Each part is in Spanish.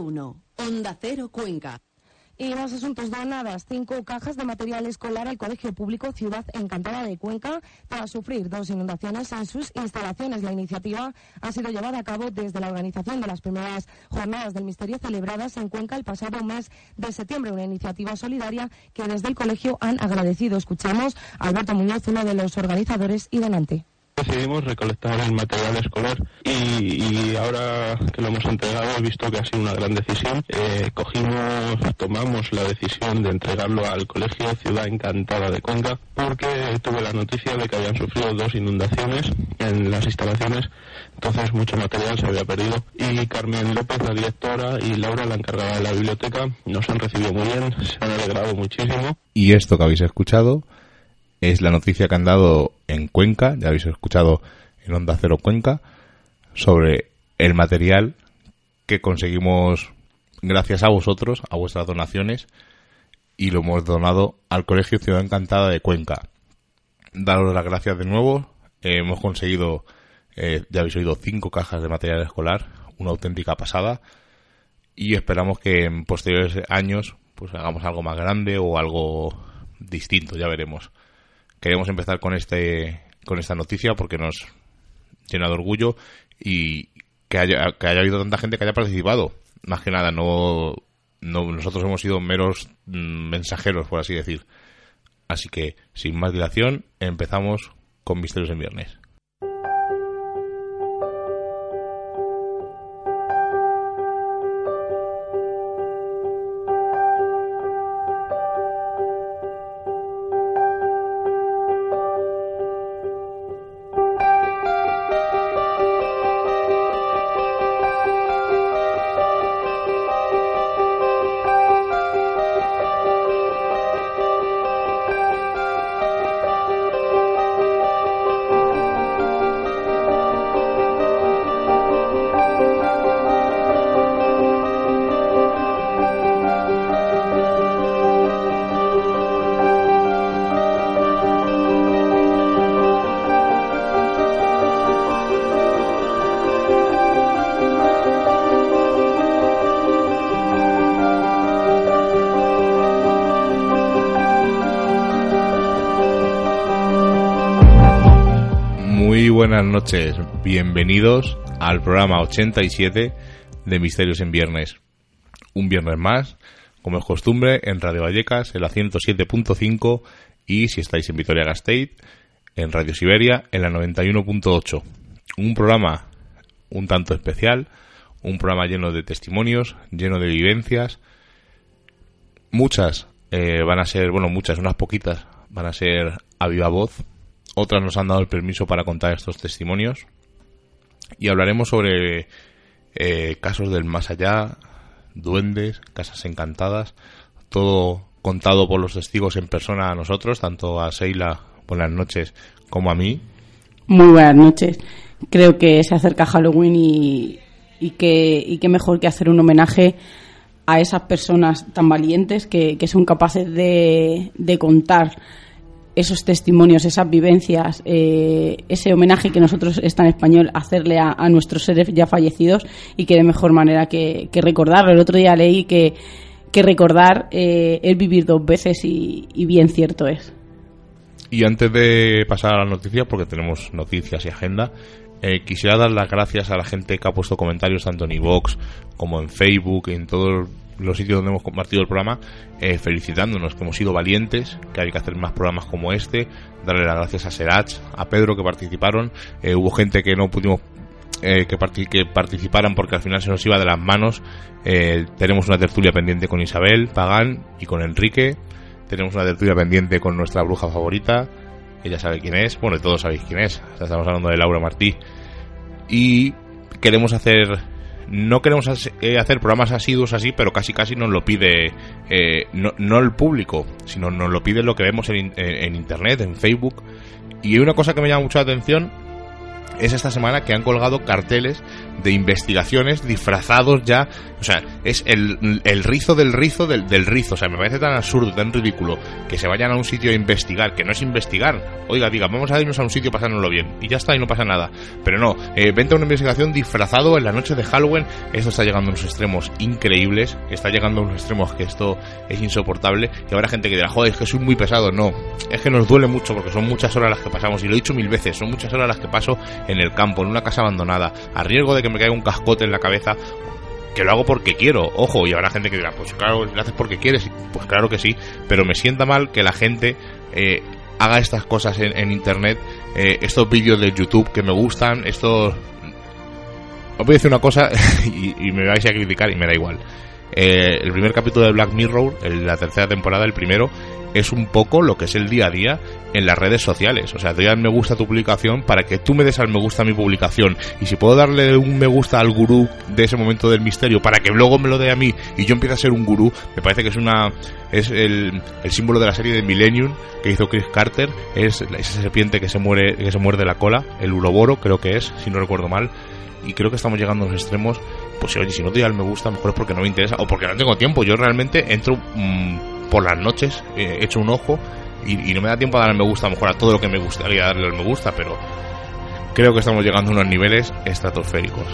Uno. Cero Cuenca. Y más asuntos donadas. Cinco cajas de material escolar al Colegio Público Ciudad Encantada de Cuenca para sufrir dos inundaciones en sus instalaciones. La iniciativa ha sido llevada a cabo desde la organización de las primeras jornadas del misterio celebradas en Cuenca el pasado mes de septiembre. Una iniciativa solidaria que desde el colegio han agradecido. Escuchamos a Alberto Muñoz, uno de los organizadores y donante decidimos recolectar el material escolar y, ahora que lo hemos entregado he visto que ha sido una gran decisión. Eh, cogimos, tomamos la decisión de entregarlo al Colegio Ciudad Encantada de Conga porque tuve la noticia de que habían sufrido dos inundaciones en las instalaciones, entonces mucho material se había perdido y Carmen López, la directora, y Laura, la encargada de la biblioteca, nos han recibido muy bien, se han alegrado muchísimo. Y esto que habéis escuchado es la noticia que han dado en Cuenca, ya habéis escuchado en Onda Cero Cuenca, sobre el material que conseguimos gracias a vosotros, a vuestras donaciones, y lo hemos donado al Colegio Ciudad Encantada de Cuenca. Daros las gracias de nuevo. Eh, hemos conseguido, eh, ya habéis oído, cinco cajas de material escolar, una auténtica pasada, y esperamos que en posteriores años pues hagamos algo más grande o algo distinto, ya veremos queremos empezar con este con esta noticia porque nos llena de orgullo y que haya, que haya habido tanta gente que haya participado. Más que nada, no, no nosotros hemos sido meros mm, mensajeros, por así decir. Así que, sin más dilación, empezamos con Misterios en Viernes. Buenas noches, bienvenidos al programa 87 de Misterios en Viernes. Un viernes más, como es costumbre, en Radio Vallecas, en la 107.5 y si estáis en Vitoria Gasteiz, en Radio Siberia, en la 91.8. Un programa un tanto especial, un programa lleno de testimonios, lleno de vivencias. Muchas eh, van a ser, bueno, muchas, unas poquitas van a ser a viva voz, otras nos han dado el permiso para contar estos testimonios. Y hablaremos sobre eh, casos del más allá, duendes, casas encantadas, todo contado por los testigos en persona a nosotros, tanto a Seila, buenas noches, como a mí. Muy buenas noches. Creo que se acerca Halloween y, y, que, y mejor que hacer un homenaje a esas personas tan valientes que, que son capaces de, de contar esos testimonios, esas vivencias, eh, ese homenaje que nosotros, está en español, hacerle a, nuestros seres ya fallecidos y que de mejor manera que, recordarlo. El otro día leí que, que recordar eh, es vivir dos veces y, bien cierto es. Y antes de pasar a las noticias, porque tenemos noticias y agenda, eh, quisiera dar las gracias a la gente que ha puesto comentarios tanto en iVoox como en Facebook, en todo los sitios donde hemos compartido el programa, eh, felicitándonos que hemos sido valientes, que hay que hacer más programas como este, darle las gracias a Serach, a Pedro que participaron, eh, hubo gente que no pudimos eh, que, que, participaran porque al final se nos iba de las manos, tenemos una tertulia pendiente con Isabel Pagán y con Enrique, tenemos una tertulia pendiente con nuestra bruja favorita, ella sabe quién es, bueno, todos sabéis quién es, estamos hablando de Laura Martí, y queremos hacer no queremos eh, hacer programas asiduos así, pero casi casi nos lo pide eh, no, el público, sino nos lo pide lo que vemos en, internet, en Facebook. Y una cosa que me llama mucho la atención es esta semana que han colgado carteles de investigaciones disfrazados ya, o sea, es el, el rizo del rizo del, del, rizo, o sea, me parece tan absurdo, tan ridículo que se vayan a un sitio a investigar, que no es investigar, oiga, diga, vamos a irnos a un sitio pasárnoslo bien, y ya está, y no pasa nada, pero no, eh, vente a una investigación disfrazado en la noche de Halloween, esto está llegando a unos extremos increíbles, está llegando a unos extremos que esto es insoportable, y habrá gente que dirá, joder, es que soy muy pesado, no, es que nos duele mucho porque son muchas horas las que pasamos, y lo he dicho mil veces, son muchas horas las que paso en el campo, en una casa abandonada, a riesgo de que me caiga un cascote en la cabeza, que lo hago porque quiero, ojo, y habrá gente que dirá, pues claro, lo haces porque quieres, pues claro que sí, pero me sienta mal que la gente eh, haga estas cosas en, internet, eh, estos vídeos de YouTube que me gustan, estos... Os voy a decir una cosa y, me vais a criticar y me da igual. Eh, el primer capítulo de Black Mirror, la tercera temporada, el primero, es un poco lo que es el día a día en las redes sociales. O sea, te dan me gusta a tu publicación para que tú me des al me gusta a mi publicación. Y si puedo darle un me gusta al gurú de ese momento del misterio para que luego me lo dé a mí y yo empiece a ser un gurú, me parece que es una es el, el símbolo de la serie de Millennium que hizo Chris Carter. Es esa serpiente que se muere que se muerde la cola, el uroboro creo que es, si no recuerdo mal. Y creo que estamos llegando a los extremos. Pues oye, si no te da me gusta, mejor es porque no me interesa o porque no tengo tiempo. Yo realmente entro mmm, por las noches, eh, echo un ojo y, no me da tiempo a dar el me gusta a lo mejor a todo lo que me gustaría darle el me gusta, pero creo que estamos llegando a unos niveles estratosféricos.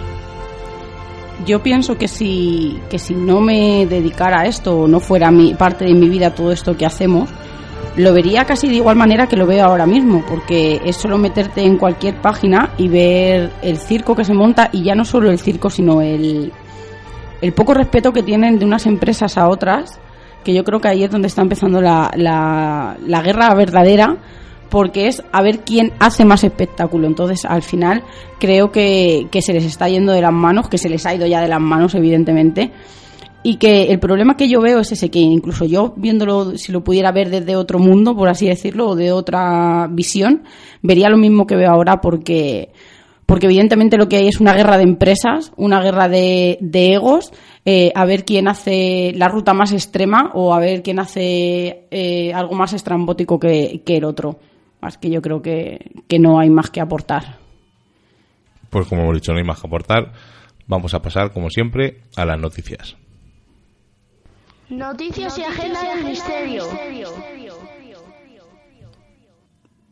Yo pienso que si, que si no me dedicara a esto o no fuera mi, parte de mi vida todo esto que hacemos, lo vería casi de igual manera que lo veo ahora mismo, porque es solo meterte en cualquier página y ver el circo que se monta y ya no solo el circo, sino el, el poco respeto que tienen de unas empresas a otras que yo creo que ahí es donde está empezando la, la, guerra verdadera porque es a ver quién hace más espectáculo. Entonces, al final, creo que, que, se les está yendo de las manos, que se les ha ido ya de las manos, evidentemente. Y que el problema que yo veo es ese, que incluso yo, viéndolo, si lo pudiera ver desde otro mundo, por así decirlo, o de otra visión, vería lo mismo que veo ahora, porque, porque evidentemente lo que hay es una guerra de empresas, una guerra de, de egos, eh, a ver quién hace la ruta más extrema o a ver quién hace eh, algo más estrambótico que, que, el otro. Más que yo creo que, que no hay más que aportar. Pues como hemos dicho, no hay más que aportar. Vamos a pasar, como siempre, a las noticias. Noticias y agenda del misterio.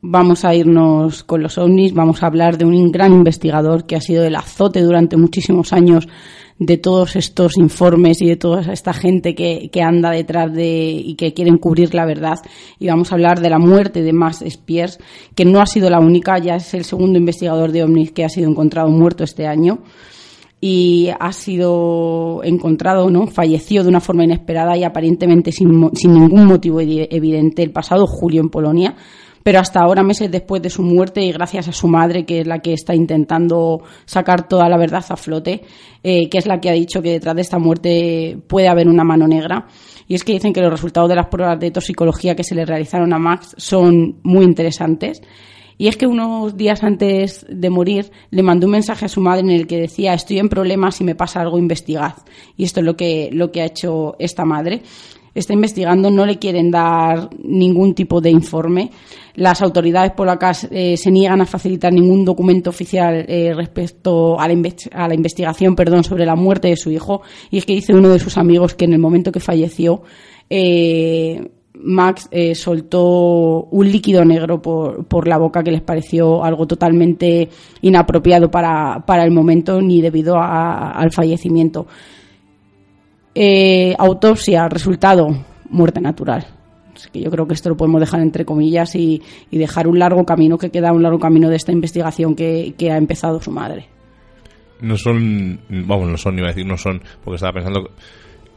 Vamos a irnos con los ovnis, vamos a hablar de un gran investigador que ha sido el azote durante muchísimos años de todos estos informes y de toda esta gente que, que, anda detrás de y que quieren cubrir la verdad. Y vamos a hablar de la muerte de Max Spiers, que no ha sido la única, ya es el segundo investigador de ovnis que ha sido encontrado muerto este año y ha sido encontrado, ¿no? Falleció de una forma inesperada y aparentemente sin, sin ningún motivo evidente el pasado julio en Polonia pero hasta ahora, meses después de su muerte y gracias a su madre, que es la que está intentando sacar toda la verdad a flote, eh, que es la que ha dicho que detrás de esta muerte puede haber una mano negra. Y es que dicen que los resultados de las pruebas de toxicología que se le realizaron a Max son muy interesantes. Y es que unos días antes de morir le mandó un mensaje a su madre en el que decía estoy en problemas, si me pasa algo investigad. Y esto es lo que, lo que ha hecho esta madre está investigando, no le quieren dar ningún tipo de informe. Las autoridades polacas eh, se niegan a facilitar ningún documento oficial eh, respecto a la, a la, investigación perdón, sobre la muerte de su hijo. Y es que dice uno de sus amigos que en el momento que falleció, eh, Max eh, soltó un líquido negro por, por, la boca que les pareció algo totalmente inapropiado para, para el momento ni debido a, al fallecimiento. Eh, autopsia, resultado, muerte natural. Así que yo creo que esto lo podemos dejar entre comillas y, y, dejar un largo camino, que queda un largo camino de esta investigación que, que, ha empezado su madre. No son, vamos, no son, iba a decir, no son, porque estaba pensando,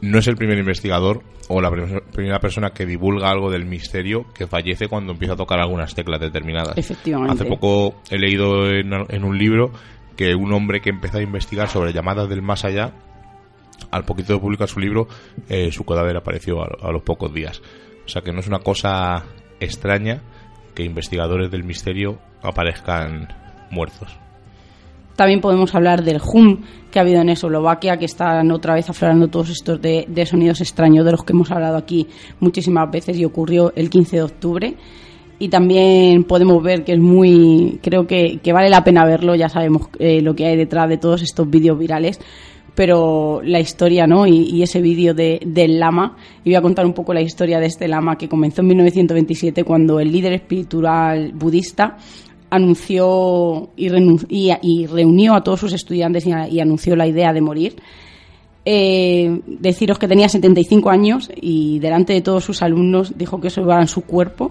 no es el primer investigador o la primera persona que divulga algo del misterio que fallece cuando empieza a tocar algunas teclas determinadas. Efectivamente. Hace poco he leído en, en un libro que un hombre que empezó a investigar sobre llamadas del más allá al poquito de publicar su libro, eh, su cadáver apareció a, los pocos días. O sea que no es una cosa extraña que investigadores del misterio aparezcan muertos. También podemos hablar del hum que ha habido en Eslovaquia, que están otra vez aflorando todos estos de, de, sonidos extraños de los que hemos hablado aquí muchísimas veces y ocurrió el 15 de octubre. y también podemos ver que es muy, creo que, que vale la pena verlo, ya sabemos eh, lo que hay detrás de todos estos vídeos virales, pero la historia, ¿no? Y, ese vídeo de, del lama, y voy a contar un poco la historia de este lama que comenzó en 1927 cuando el líder espiritual budista anunció y, reunió a todos sus estudiantes y, anunció la idea de morir. Eh, deciros que tenía 75 años y delante de todos sus alumnos dijo que eso iba en su cuerpo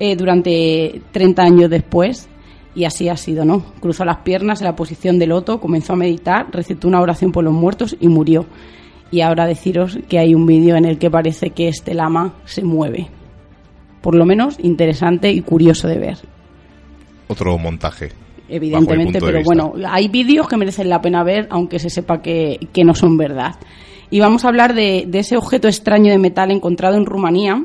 eh, durante 30 años después. Y así ha sido, ¿no? Cruzó las piernas en la posición de loto, comenzó a meditar, recitó una oración por los muertos y murió. Y ahora deciros que hay un vídeo en el que parece que este lama se mueve. Por lo menos interesante y curioso de ver. Otro montaje. Evidentemente, pero bueno, hay vídeos que merecen la pena ver, aunque se sepa que, no son verdad. Y vamos a hablar de, de ese objeto extraño de metal encontrado en Rumanía,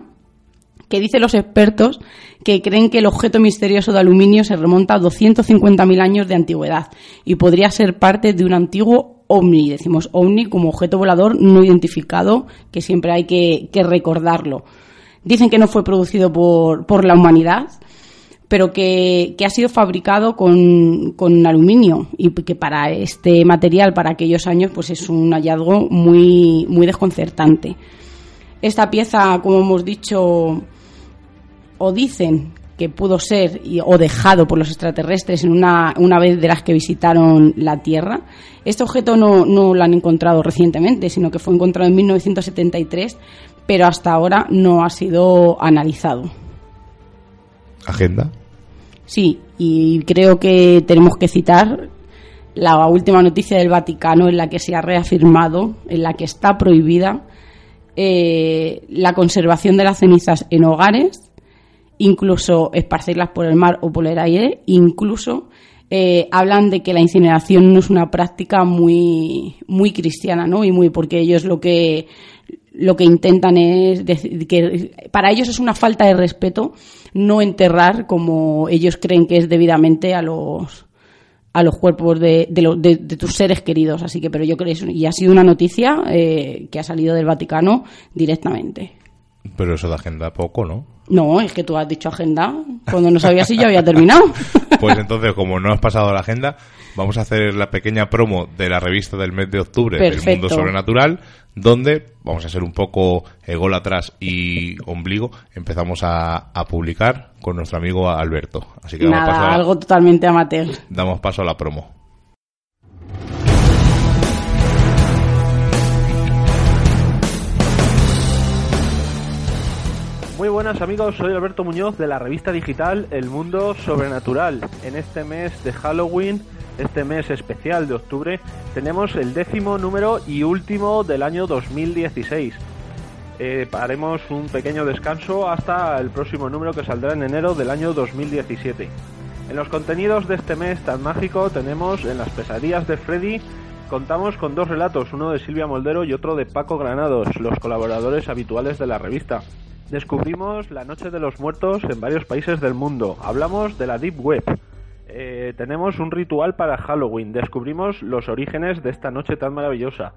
que dicen los expertos que creen que el objeto misterioso de aluminio se remonta a 250.000 años de antigüedad y podría ser parte de un antiguo ovni. Decimos ovni como objeto volador no identificado, que siempre hay que, recordarlo. Dicen que no fue producido por, por la humanidad, pero que, que, ha sido fabricado con, con, aluminio y que para este material, para aquellos años, pues es un hallazgo muy, muy desconcertante. Esta pieza, como hemos dicho, o dicen que pudo ser o dejado por los extraterrestres en una, una vez de las que visitaron la Tierra. Este objeto no, no lo han encontrado recientemente, sino que fue encontrado en 1973, pero hasta ahora no ha sido analizado. ¿Agenda? Sí, y creo que tenemos que citar la última noticia del Vaticano en la que se ha reafirmado, en la que está prohibida eh, la conservación de las cenizas en hogares incluso esparcirlas por el mar o por el aire, incluso eh, hablan de que la incineración no es una práctica muy, muy cristiana, ¿no? Y muy porque ellos lo que lo que intentan es decir que para ellos es una falta de respeto no enterrar como ellos creen que es debidamente a los a los cuerpos de, de, de, tus seres queridos. Así que, pero yo creo y ha sido una noticia eh, que ha salido del Vaticano directamente. Pero eso de agenda poco, ¿no? No, es que tú has dicho agenda cuando no sabías si ya había terminado. Pues entonces, como no has pasado la agenda, vamos a hacer la pequeña promo de la revista del mes de octubre del Mundo Sobrenatural, donde vamos a ser un poco ególatras y ombligo. Empezamos a, publicar con nuestro amigo Alberto. Así que Nada, algo totalmente amateur. Damos paso a la promo. Muy buenas amigos, soy Alberto Muñoz de la revista digital El Mundo Sobrenatural. En este mes de Halloween, este mes especial de octubre, tenemos el décimo número y último del año 2016. Eh, haremos un pequeño descanso hasta el próximo número que saldrá en enero del año 2017. En los contenidos de este mes tan mágico tenemos en las pesadillas de Freddy Contamos con dos relatos, uno de Silvia Moldero y otro de Paco Granados, los colaboradores habituales de la revista. Descubrimos la Noche de los Muertos en varios países del mundo. Hablamos de la Deep Web. Eh, tenemos un ritual para Halloween. Descubrimos los orígenes de esta noche tan maravillosa.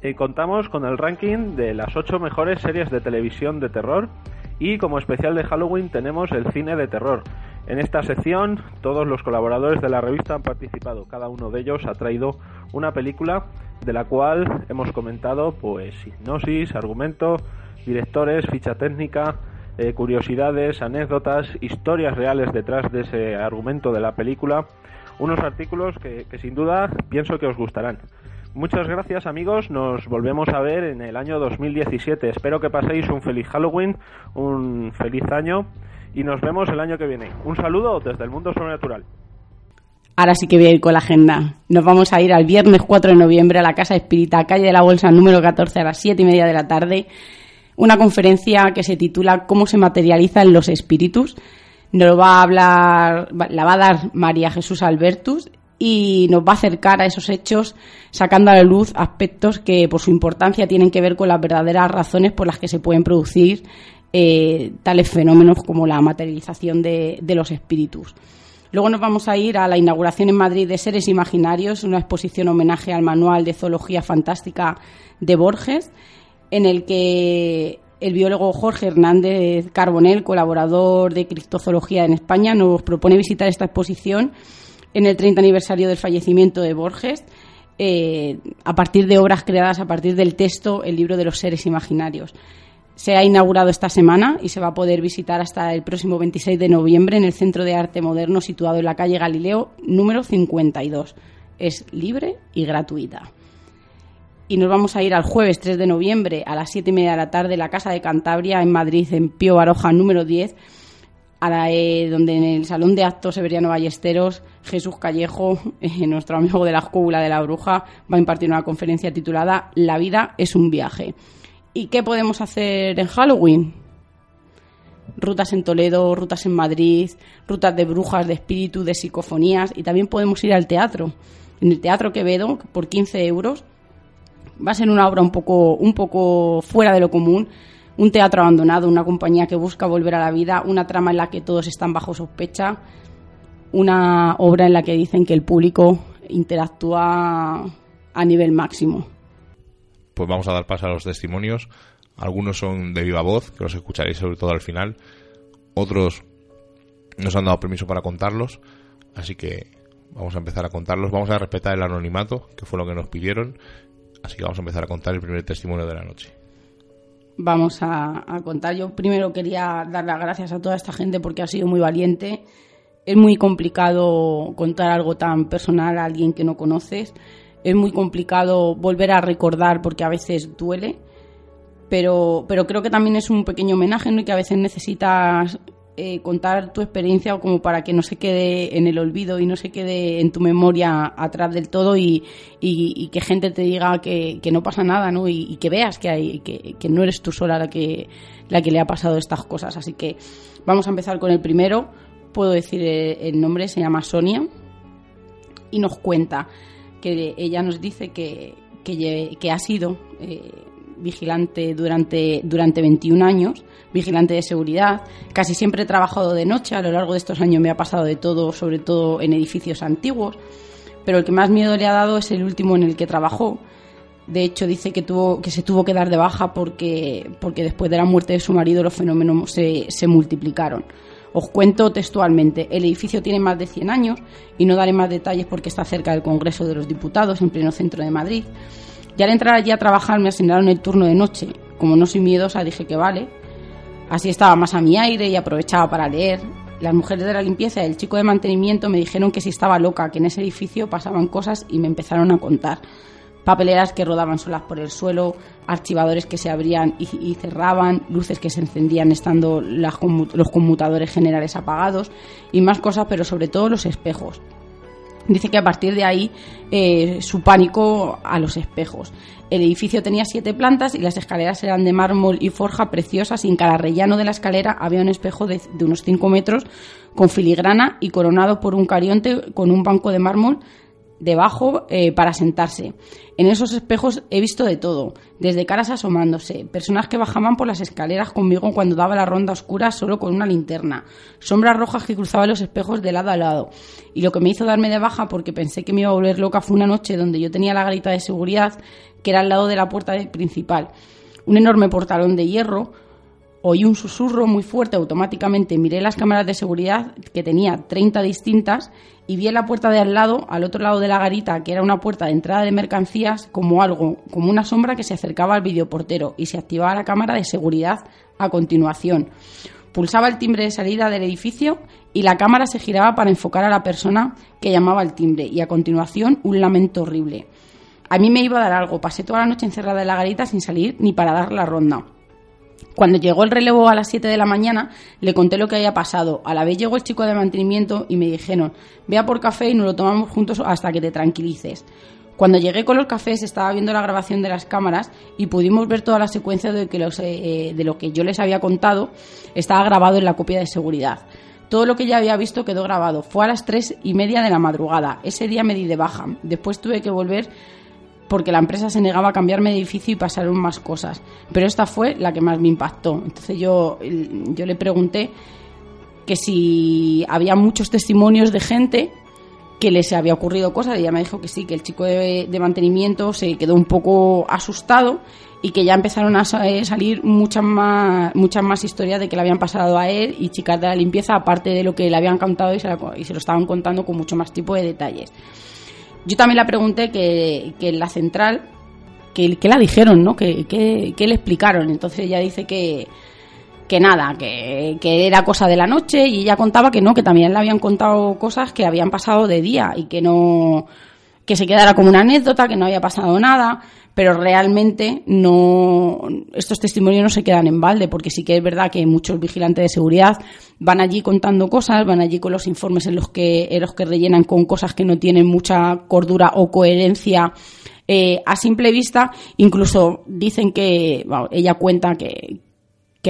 Eh, contamos con el ranking de las ocho mejores series de televisión de terror. Y como especial de Halloween tenemos el cine de terror. En esta sección todos los colaboradores de la revista han participado. Cada uno de ellos ha traído una película de la cual hemos comentado pues hipnosis, argumento, directores, ficha técnica, eh, curiosidades, anécdotas, historias reales detrás de ese argumento de la película. Unos artículos que, sin duda pienso que os gustarán. Muchas gracias amigos, nos volvemos a ver en el año 2017. Espero que paséis un feliz Halloween, un feliz año y nos vemos el año que viene. Un saludo desde el mundo sobrenatural. Ahora sí que voy a ir con la agenda. Nos vamos a ir al viernes 4 de noviembre a la Casa Espírita, calle de la Bolsa número 14 a las 7 y media de la tarde una conferencia que se titula Cómo se materializan los espíritus. Nos va a hablar, la va a dar María Jesús Albertus y nos va a acercar a esos hechos sacando a la luz aspectos que por su importancia tienen que ver con las verdaderas razones por las que se pueden producir eh, tales fenómenos como la materialización de, de, los espíritus. Luego nos vamos a ir a la inauguración en Madrid de Seres Imaginarios, una exposición homenaje al manual de zoología fantástica de Borges en el que el biólogo Jorge Hernández Carbonel, colaborador de Criptozoología en España, nos propone visitar esta exposición en el 30 aniversario del fallecimiento de Borges, eh, a partir de obras creadas a partir del texto El libro de los seres imaginarios. Se ha inaugurado esta semana y se va a poder visitar hasta el próximo 26 de noviembre en el Centro de Arte Moderno situado en la calle Galileo número 52. Es libre y gratuita y nos vamos a ir al jueves 3 de noviembre a las 7 y media de la tarde la Casa de Cantabria en Madrid, en Pío Baroja número 10, a eh, donde en el Salón de Actos Severiano Ballesteros, Jesús Callejo, eh, nuestro amigo de la escóbula de la bruja, va a impartir una conferencia titulada La vida es un viaje. ¿Y qué podemos hacer en Halloween? Rutas en Toledo, rutas en Madrid, rutas de brujas, de espíritu, de psicofonías y también podemos ir al teatro. En el Teatro Quevedo, por 15 euros, va a ser una obra un poco, un poco fuera de lo común, un teatro abandonado, una compañía que busca volver a la vida, una trama en la que todos están bajo sospecha, una obra en la que dicen que el público interactúa a nivel máximo. Pues vamos a dar paso a los testimonios. Algunos son de viva voz, que los escucharéis sobre todo al final. Otros nos han dado permiso para contarlos, así que vamos a empezar a contarlos. Vamos a respetar el anonimato, que fue lo que nos pidieron. Así que vamos a empezar a contar el primer testimonio de la noche. Vamos a, contar. Yo primero quería dar las gracias a toda esta gente porque ha sido muy valiente. Es muy complicado contar algo tan personal a alguien que no conoces. Es muy complicado volver a recordar porque a veces duele. Pero, pero creo que también es un pequeño homenaje ¿no? y que a veces necesitas eh, contar tu experiencia como para que no se quede en el olvido y no se quede en tu memoria atrás del todo y, que gente te diga que, no pasa nada ¿no? Y, que veas que, hay, que, que, no eres tú sola la que, la que le ha pasado estas cosas. Así que vamos a empezar con el primero. Puedo decir eh, el nombre, se llama Sonia y nos cuenta que ella nos dice que, que, ha sido eh, vigilante durante, durante 21 años vigilante de seguridad. Casi siempre he trabajado de noche, a lo largo de estos años me ha pasado de todo, sobre todo en edificios antiguos, pero el que más miedo le ha dado es el último en el que trabajó. De hecho, dice que, tuvo, que se tuvo que dar de baja porque, porque después de la muerte de su marido los fenómenos se, se multiplicaron. Os cuento textualmente, el edificio tiene más de 100 años y no daré más detalles porque está cerca del Congreso de los Diputados, en pleno centro de Madrid. Y al entrar allí a trabajar me asignaron el turno de noche. Como no soy miedosa, dije que vale, Así estaba más a mi aire y aprovechaba para leer. Las mujeres de la limpieza y el chico de mantenimiento me dijeron que si estaba loca, que en ese edificio pasaban cosas y me empezaron a contar. Papeleras que rodaban solas por el suelo, archivadores que se abrían y, cerraban, luces que se encendían estando los conmutadores generales apagados y más cosas, pero sobre todo los espejos. Dice que a partir de ahí eh, su pánico a los espejos. El edificio tenía siete plantas y las escaleras eran de mármol y forja preciosas y en cada rellano de la escalera había un espejo de, unos cinco metros con filigrana y coronado por un carionte con un banco de mármol debajo eh, para sentarse. En esos espejos he visto de todo, desde caras asomándose, personas que bajaban por las escaleras conmigo cuando daba la ronda oscura solo con una linterna, sombras rojas que cruzaban los espejos de lado a lado. Y lo que me hizo darme de baja porque pensé que me iba a volver loca fue una noche donde yo tenía la garita de seguridad que era al lado de la puerta principal. Un enorme portalón de hierro, oí un susurro muy fuerte automáticamente, miré las cámaras de seguridad que tenía 30 distintas y vi en la puerta de al lado, al otro lado de la garita, que era una puerta de entrada de mercancías, como algo, como una sombra que se acercaba al videoportero y se activaba la cámara de seguridad a continuación. Pulsaba el timbre de salida del edificio y la cámara se giraba para enfocar a la persona que llamaba al timbre y a continuación un lamento horrible. A mí me iba a dar algo, pasé toda la noche encerrada en la garita sin salir ni para dar la ronda. Cuando llegó el relevo a las 7 de la mañana, le conté lo que había pasado. A la vez llegó el chico de mantenimiento y me dijeron, vea por café y nos lo tomamos juntos hasta que te tranquilices. Cuando llegué con los cafés estaba viendo la grabación de las cámaras y pudimos ver toda la secuencia de, los, eh, de lo que yo les había contado estaba grabado en la copia de seguridad. Todo lo que ya había visto quedó grabado. Fue a las tres y media de la madrugada. Ese día me di de baja. Después tuve que volver porque la empresa se negaba a cambiarme de edificio y pasaron más cosas. Pero esta fue la que más me impactó. Entonces yo, yo le pregunté que si había muchos testimonios de gente que les había ocurrido cosas y ella me dijo que sí, que el chico de, mantenimiento se quedó un poco asustado y que ya empezaron a eh, salir muchas más, muchas más historias de que le habían pasado a él y chicas de la limpieza, aparte de lo que le habían contado y se, la- y se lo estaban contando con mucho más tipo de detalles. Yo también la pregunté que, que en la central, que, que la dijeron, ¿no? Que, que, le explicaron. Entonces ella dice que, que nada, que, que era cosa de la noche y ella contaba que no, que también le habían contado cosas que habían pasado de día y que no, que se quedara como una anécdota, que no había pasado nada, pero realmente no, estos testimonios no se quedan en balde, porque sí que es verdad que muchos vigilantes de seguridad van allí contando cosas, van allí con los informes en los que, en los que rellenan con cosas que no tienen mucha cordura o coherencia eh, a simple vista, incluso dicen que, bueno, ella cuenta que,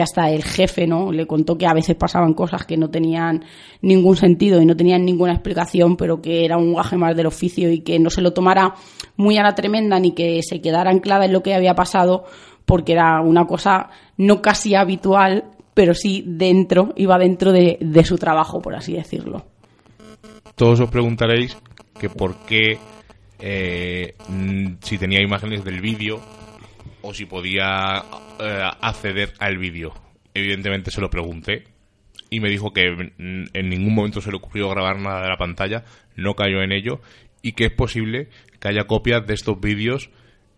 hasta el jefe no le contó que a veces pasaban cosas que no tenían ningún sentido y no tenían ninguna explicación pero que era un gaje más del oficio y que no se lo tomara muy a la tremenda ni que se quedara anclada en lo que había pasado porque era una cosa no casi habitual pero sí dentro iba dentro de, su trabajo por así decirlo. Todos os preguntaréis que por qué, eh, si tenía imágenes del vídeo o si podía eh, acceder al vídeo. Evidentemente se lo pregunté y me dijo que en ningún momento se le ocurrió grabar nada de la pantalla, no cayó en ello y que es posible que haya copias de estos vídeos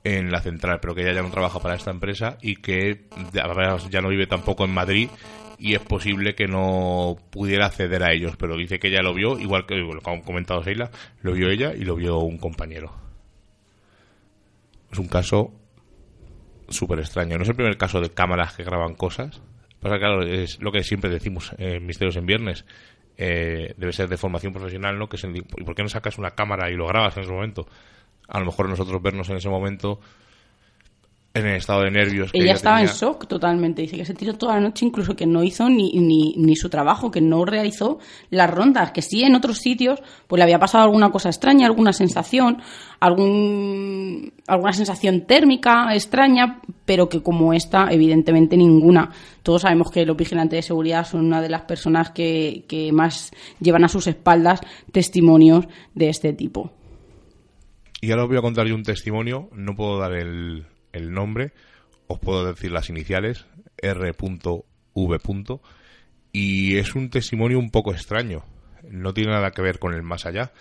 en la central, pero que ella ya no trabaja para esta empresa y que ya, no vive tampoco en Madrid y es posible que no pudiera acceder a ellos, pero dice que ella lo vio, igual que lo ha comentado Sheila, lo vio ella y lo vio un compañero. Es un caso súper extraño. No es el primer caso de cámaras que graban cosas. Pasa claro, es lo que siempre decimos en Misterios en Viernes. Eh, debe ser de formación profesional, ¿no? Que se- ¿Y por qué no sacas una cámara y lo grabas en ese momento? A lo mejor nosotros vernos en ese momento en el estado de nervios. que ella estaba en shock totalmente. Dice que se tiró toda la noche, incluso que no hizo ni, ni, ni su trabajo, que no realizó las rondas, que sí en otros sitios pues le había pasado alguna cosa extraña, alguna sensación, algún, alguna sensación térmica extraña, pero que como esta, evidentemente ninguna. Todos sabemos que los vigilantes de seguridad son una de las personas que, que más llevan a sus espaldas testimonios de este tipo. Y ahora os voy a contar yo un testimonio, no puedo dar el, el nombre, os puedo decir las iniciales, R.V. Y es un testimonio un poco extraño, no tiene nada que ver con el más allá,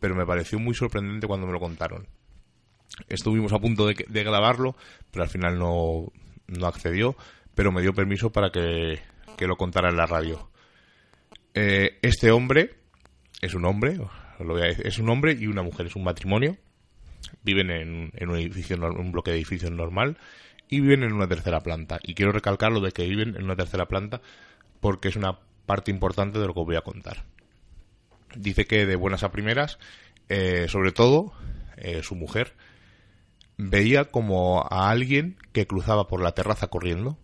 pero me pareció muy sorprendente cuando me lo contaron. Estuvimos a punto de, de grabarlo, pero al final no, no accedió, pero me dio permiso para que, que lo contara en la radio. Eh, este hombre es un hombre, lo voy a decir, es un hombre y una mujer, es un matrimonio viven en, en un edificio un bloque de edificios normal y viven en una tercera planta. Y quiero recalcar lo de que viven en una tercera planta porque es una parte importante de lo que voy a contar. Dice que de buenas a primeras eh, sobre todo eh, su mujer veía como a alguien que cruzaba por la terraza corriendo.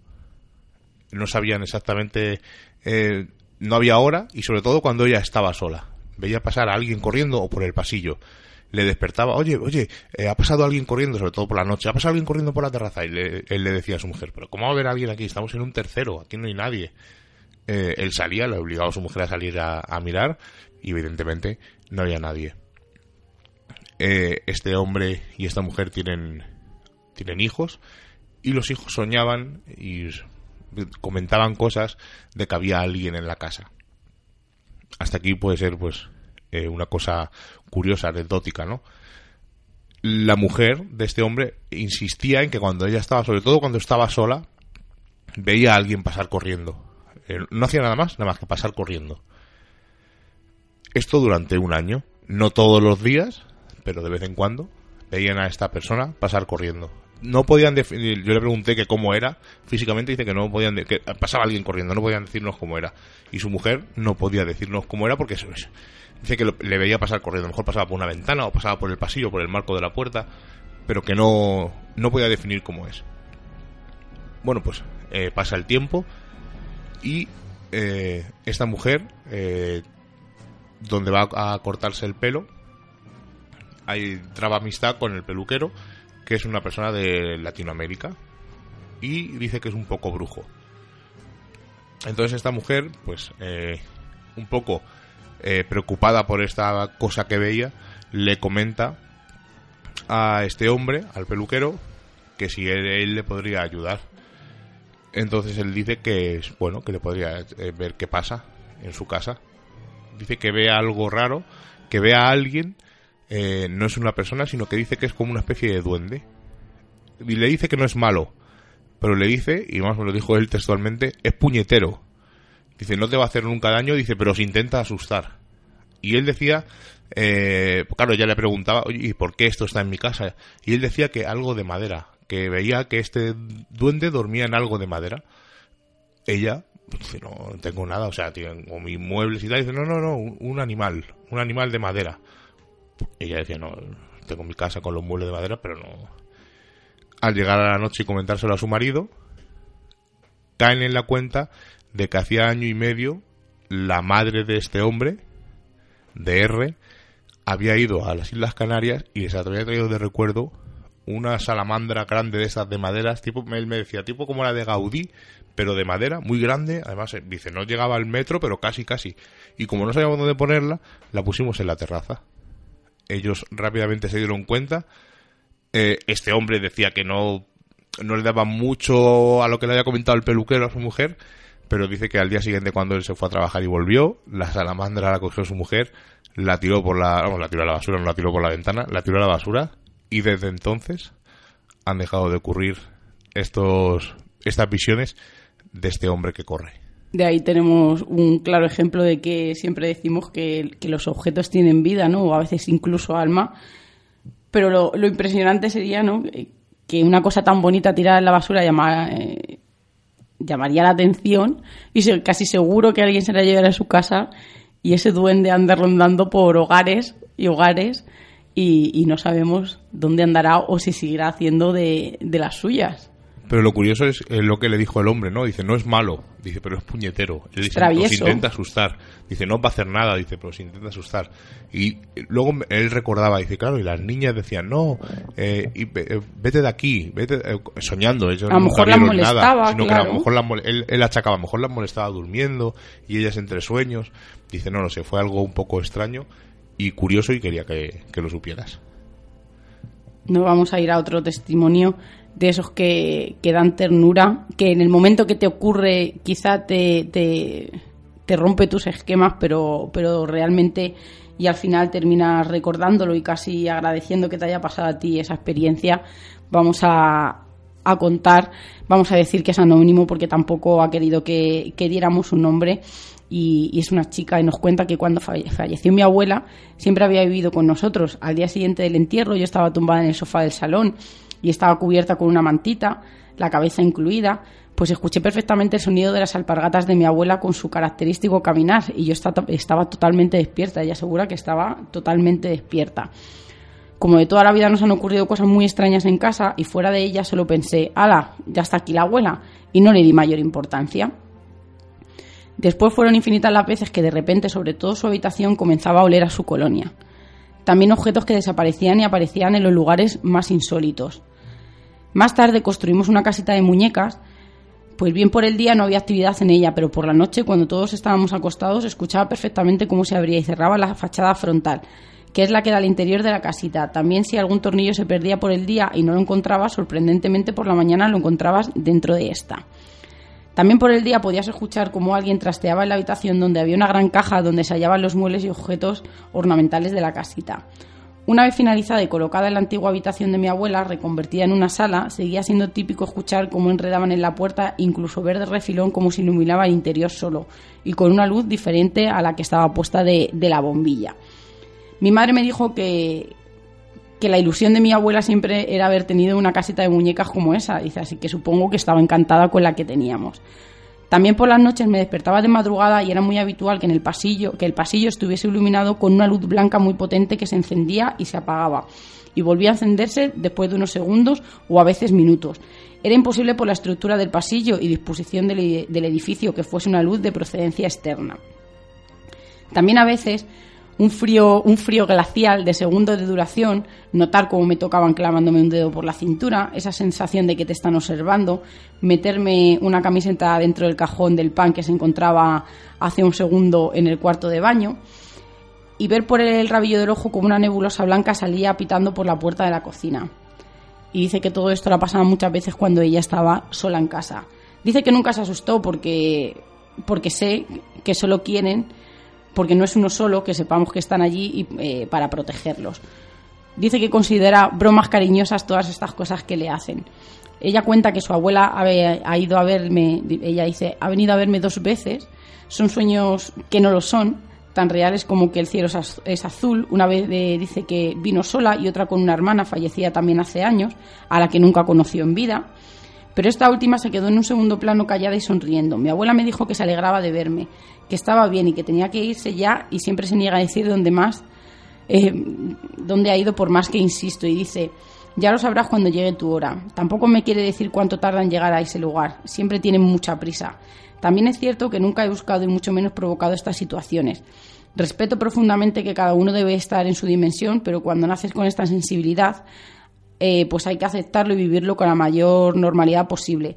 No sabían exactamente eh, no había hora y sobre todo cuando ella estaba sola. Veía pasar a alguien corriendo o por el pasillo le despertaba, oye, oye, eh, ha pasado alguien corriendo, sobre todo por la noche, ha pasado alguien corriendo por la terraza y le- él le decía a su mujer, pero ¿cómo va a haber alguien aquí? Estamos en un tercero, aquí no hay nadie. Eh, él salía, le obligaba a su mujer a salir a, mirar y evidentemente no había nadie. Eh, este hombre y esta mujer tienen, tienen hijos y los hijos soñaban y comentaban cosas de que había alguien en la casa. Hasta aquí puede ser pues eh, una cosa curiosa, anecdótica, ¿no? La mujer de este hombre insistía en que cuando ella estaba, sobre todo cuando estaba sola, veía a alguien pasar corriendo. Eh, no hacía nada más, nada más que pasar corriendo. Esto durante un año, no todos los días, pero de vez en cuando, veían a esta persona pasar corriendo. No podían definir, yo le pregunté que cómo era, físicamente dice que no podían, de- que pasaba alguien corriendo, no podían decirnos cómo era. Y su mujer no podía decirnos cómo era porque eso es- dice que le veía pasar corriendo, a lo mejor pasaba por una ventana o pasaba por el pasillo, por el marco de la puerta, pero que no, no podía definir cómo es. Bueno, pues eh, pasa el tiempo y eh, esta mujer, eh, donde va a cortarse el pelo, hay traba amistad con el peluquero, que es una persona de Latinoamérica, y dice que es un poco brujo. Entonces esta mujer, pues, eh, un poco eh, preocupada por esta cosa que veía, le comenta a este hombre, al peluquero, que si él, le podría ayudar. Entonces él dice que es bueno, que le podría eh, ver qué pasa en su casa. Dice que ve algo raro, que ve a alguien, eh, no es una persona, sino que dice que es como una especie de duende. Y le dice que no es malo, pero le dice, y más me lo dijo él textualmente, es puñetero. Dice, no te va a hacer nunca daño, dice, pero se intenta asustar. Y él decía, eh, claro, ya le preguntaba, oye, ¿y por qué esto está en mi casa? Y él decía que algo de madera, que veía que este duende dormía en algo de madera. Ella, dice, no tengo nada, o sea, tengo mis muebles y tal, dice, no, no, no, un, un animal, un animal de madera. Ella decía, no, tengo mi casa con los muebles de madera, pero no. Al llegar a la noche y comentárselo a su marido, caen en la cuenta de que hacía año y medio la madre de este hombre, de R, había ido a las Islas Canarias y les había traído de recuerdo una salamandra grande de esas de maderas, tipo, él me decía, tipo como la de Gaudí, pero de madera, muy grande, además eh, dice, no llegaba al metro, pero casi, casi. Y como no sabíamos dónde ponerla, la pusimos en la terraza. Ellos rápidamente se dieron cuenta. Eh, este hombre decía que no, no le daba mucho a lo que le había comentado el peluquero a su mujer, pero dice que al día siguiente cuando él se fue a trabajar y volvió, la salamandra la cogió su mujer, la tiró por la, vamos, la tiró a la basura, no la tiró por la ventana, la tiró a la basura y desde entonces han dejado de ocurrir estos estas visiones de este hombre que corre. De ahí tenemos un claro ejemplo de que siempre decimos que, que los objetos tienen vida, ¿no? O a veces incluso alma. Pero lo, impresionante sería, ¿no? Que una cosa tan bonita tirada en la basura eh, llamaría la atención y se, casi seguro que alguien se la llevará a su casa y ese duende anda rondando por hogares y hogares y, y no sabemos dónde andará o si seguirá haciendo de, de las suyas. Pero lo curioso es eh, lo que le dijo el hombre, ¿no? Dice, no es malo, dice, pero es puñetero. Él dice, nos intenta asustar. Dice, no va a hacer nada, dice, pero se intenta asustar. Y luego él recordaba, dice, claro, y las niñas decían, no, eh, y eh, vete de aquí, vete, eh, soñando. Ellos A lo nunca mejor las nada, molestaba, sino que a lo mejor las él, él achacaba, a lo mejor las molestaba durmiendo y ellas entre sueños. Dice, no, no sé, fue algo un poco extraño y curioso y quería que, que lo supieras. no vamos a ir a otro testimonio de esos que, que dan ternura, que en el momento que te ocurre quizá te, te, rompe tus esquemas, pero, pero realmente y al final terminas recordándolo y casi agradeciendo que te haya pasado a ti esa experiencia. Vamos a, a contar, vamos a decir que es anónimo porque tampoco ha querido que, que diéramos un nombre y, y es una chica y nos cuenta que cuando falle- falleció mi abuela siempre había vivido con nosotros. Al día siguiente del entierro yo estaba tumbada en el sofá del salón y estaba cubierta con una mantita, la cabeza incluida, pues escuché perfectamente el sonido de las alpargatas de mi abuela con su característico caminar y yo esta- estaba totalmente despierta, ella asegura que estaba totalmente despierta. Como de toda la vida nos han ocurrido cosas muy extrañas en casa y fuera de ella solo pensé, ala, ya está aquí la abuela, y no le di mayor importancia. Después fueron infinitas las veces que de repente, sobre todo su habitación, comenzaba a oler a su colonia. También objetos que desaparecían y aparecían en los lugares más insólitos. Más tarde construimos una casita de muñecas, pues bien por el día no había actividad en ella, pero por la noche, cuando todos estábamos acostados, escuchaba perfectamente cómo se abría y cerraba la fachada frontal, que es la que da al interior de la casita. También si algún tornillo se perdía por el día y no lo encontrabas, sorprendentemente por la mañana lo encontrabas dentro de esta. También por el día podías escuchar cómo alguien trasteaba en la habitación donde había una gran caja donde se hallaban los muebles y objetos ornamentales de la casita. Una vez finalizada y colocada en la antigua habitación de mi abuela, reconvertida en una sala, seguía siendo típico escuchar cómo enredaban en la puerta, incluso ver de refilón cómo se iluminaba el interior solo, y con una luz diferente a la que estaba puesta de, la bombilla. Mi madre me dijo que, que la ilusión de mi abuela siempre era haber tenido una casita de muñecas como esa, dice, así que supongo que estaba encantada con la que teníamos. También por las noches me despertaba de madrugada y era muy habitual que en el pasillo, que el pasillo estuviese iluminado con una luz blanca muy potente que se encendía y se apagaba y volvía a encenderse después de unos segundos o a veces minutos. Era imposible por la estructura del pasillo y disposición del, edificio que fuese una luz de procedencia externa. También a veces un frío, un frío glacial de segundos de duración, notar cómo me tocaban clavándome un dedo por la cintura, esa sensación de que te están observando, meterme una camiseta dentro del cajón del pan que se encontraba hace un segundo en el cuarto de baño y ver por el rabillo del ojo como una nebulosa blanca salía pitando por la puerta de la cocina. y dice que todo esto la pasaba muchas veces cuando ella estaba sola en casa. Dice que nunca se asustó porque, porque sé que solo quieren, porque no es uno solo, que sepamos que están allí y, eh, para protegerlos. Dice que considera bromas cariñosas todas estas cosas que le hacen. Ella cuenta que su abuela ha ido a verme, ella dice, ha venido a verme dos veces. Son sueños que no lo son, tan reales como que el cielo es azul. Una vez eh, dice que vino sola y otra con una hermana fallecida también hace años, a la que nunca conoció en vida. Pero esta última se quedó en un segundo plano callada y sonriendo. Mi abuela me dijo que se alegraba de verme, que estaba bien y que tenía que irse ya y siempre se niega a decir dónde más, eh, dónde ha ido por más que insisto. Y dice, ya lo sabrás cuando llegue tu hora. Tampoco me quiere decir cuánto tarda en llegar a ese lugar. Siempre tienen mucha prisa. También es cierto que nunca he buscado y mucho menos provocado estas situaciones. Respeto profundamente que cada uno debe estar en su dimensión, pero cuando naces con esta sensibilidad, eh, pues hay que aceptarlo y vivirlo con la mayor normalidad posible.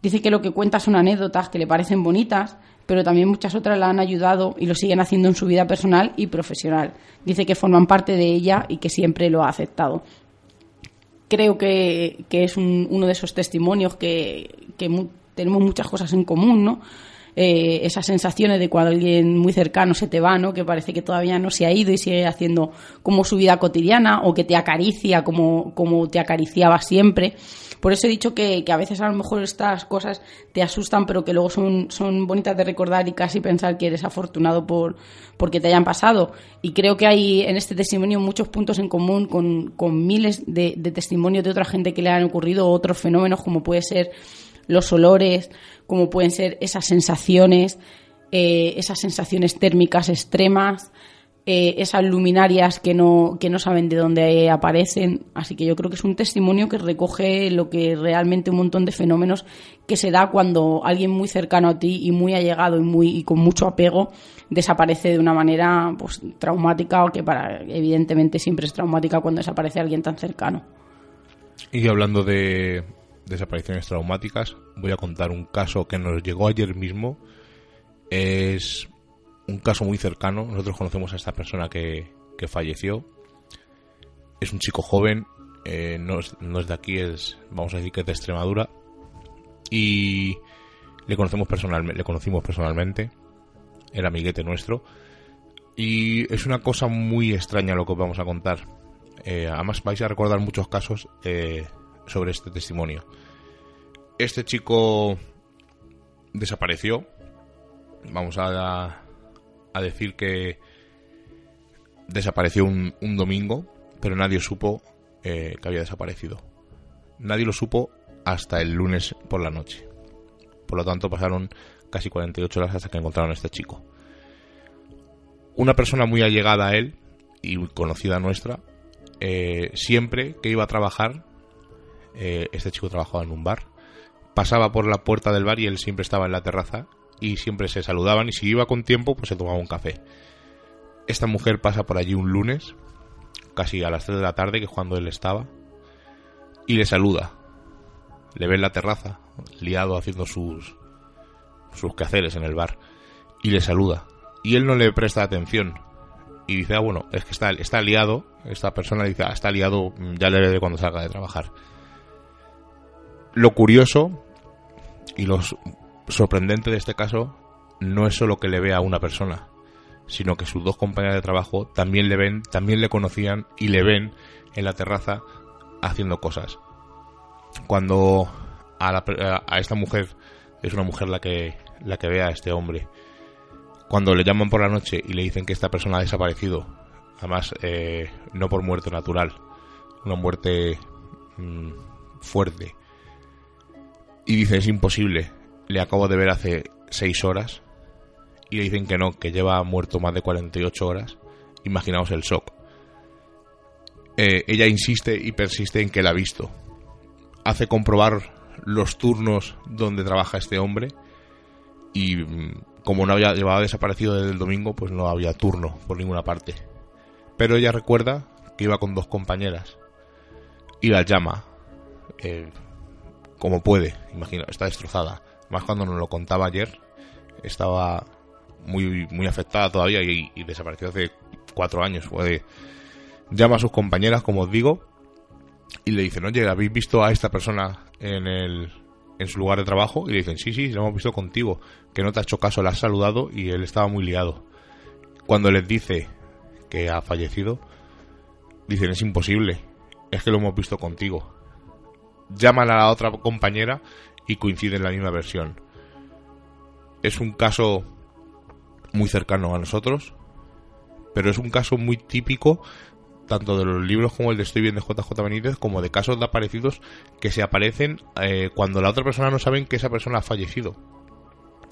Dice que lo que cuenta son anécdotas que le parecen bonitas, pero también muchas otras la han ayudado y lo siguen haciendo en su vida personal y profesional. Dice que forman parte de ella y que siempre lo ha aceptado. Creo que, es uno de esos testimonios que, tenemos muchas cosas en común, ¿no? Eh, esas sensaciones de cuando alguien muy cercano se te va, ¿no? Que parece que todavía no se ha ido y sigue haciendo como su vida cotidiana o que te acaricia como, como te acariciaba siempre. Por eso he dicho que, a veces a lo mejor estas cosas te asustan, pero que luego son, son bonitas de recordar y casi pensar que eres afortunado por porque te hayan pasado. Y creo que hay en este testimonio muchos puntos en común con, con miles de testimonios de otra gente que le han ocurrido otros fenómenos como puede ser los olores, como pueden ser esas sensaciones, eh, esas sensaciones térmicas extremas, eh, esas luminarias que no, que no saben de dónde aparecen. Así que yo creo que es un testimonio que recoge lo que realmente un montón de fenómenos que se da cuando alguien muy cercano a ti y muy allegado y, muy, y con mucho apego desaparece de una manera pues, traumática o que para, evidentemente siempre es traumática cuando desaparece alguien tan cercano. Y hablando de, desapariciones traumáticas, voy a contar un caso que nos llegó ayer mismo. Es un caso muy cercano. Nosotros conocemos a esta persona que, falleció. Es un chico joven, eh, no, es, de aquí, es, vamos a decir que es de Extremadura. Y le conocemos personalmente, le conocimos personalmente. Era amiguete nuestro. Y es una cosa muy extraña lo que os vamos a contar. Eh, además vais a recordar muchos casos eh, sobre este testimonio. Este chico desapareció. Vamos a, a decir que desapareció un, domingo, pero nadie supo eh, que había desaparecido. Nadie lo supo hasta el lunes por la noche. Por lo tanto, pasaron casi 48 horas hasta que encontraron a este chico. Una persona muy allegada a él y conocida nuestra, eh, siempre que iba a trabajar eh, este chico trabajaba en un bar, pasaba por la puerta del bar y él siempre estaba en la terraza y siempre se saludaban y si iba con tiempo pues se tomaba un café. Esta mujer pasa por allí un lunes, casi a las 3 de la tarde, que es cuando él estaba, y le saluda. Le ve en la terraza, liado haciendo sus, sus quehaceres en el bar, y le saluda. Y él no le presta atención. Y dice, ah, bueno, es que está, está liado, esta persona dice, ah, está liado, ya le veré cuando salga de trabajar. Lo curioso y lo sorprendente de este caso no es solo que le vea a una persona, sino que sus dos compañeras de trabajo también le ven, también le conocían y le ven en la terraza haciendo cosas. Cuando a, a esta mujer es una mujer la que la que ve a este hombre, cuando le llaman por la noche y le dicen que esta persona ha desaparecido, además eh, no por muerte natural, una muerte mm, fuerte, y dice, es imposible, le acabo de ver hace 6 horas. Y le dicen que no, que lleva muerto más de 48 horas. Imaginaos el shock. Eh, ella insiste y persiste en que la ha visto. Hace comprobar los turnos donde trabaja este hombre. Y mm, como no había llevado desaparecido desde el domingo, pues no había turno por ninguna parte. Pero ella recuerda que iba con dos compañeras. Y la llama. Eh, como puede, imagino, está destrozada. Más cuando nos lo contaba ayer, estaba muy, muy afectada todavía y, desapareció hace cuatro años. Llama a sus compañeras, como os digo, y le dicen, oye, ¿habéis visto a esta persona en, el, en su lugar de trabajo? Y le dicen, sí, sí, lo hemos visto contigo, que no te ha hecho caso, le has saludado y él estaba muy liado. Cuando les dice que ha fallecido, dicen, es imposible, es que lo hemos visto contigo. Llaman a la otra compañera y coinciden en la misma versión. Es un caso muy cercano a nosotros, pero es un caso muy típico tanto de los libros como el de Estoy bien de JJ Benítez, como de casos de aparecidos que se aparecen eh, cuando la otra persona no saben que esa persona ha fallecido.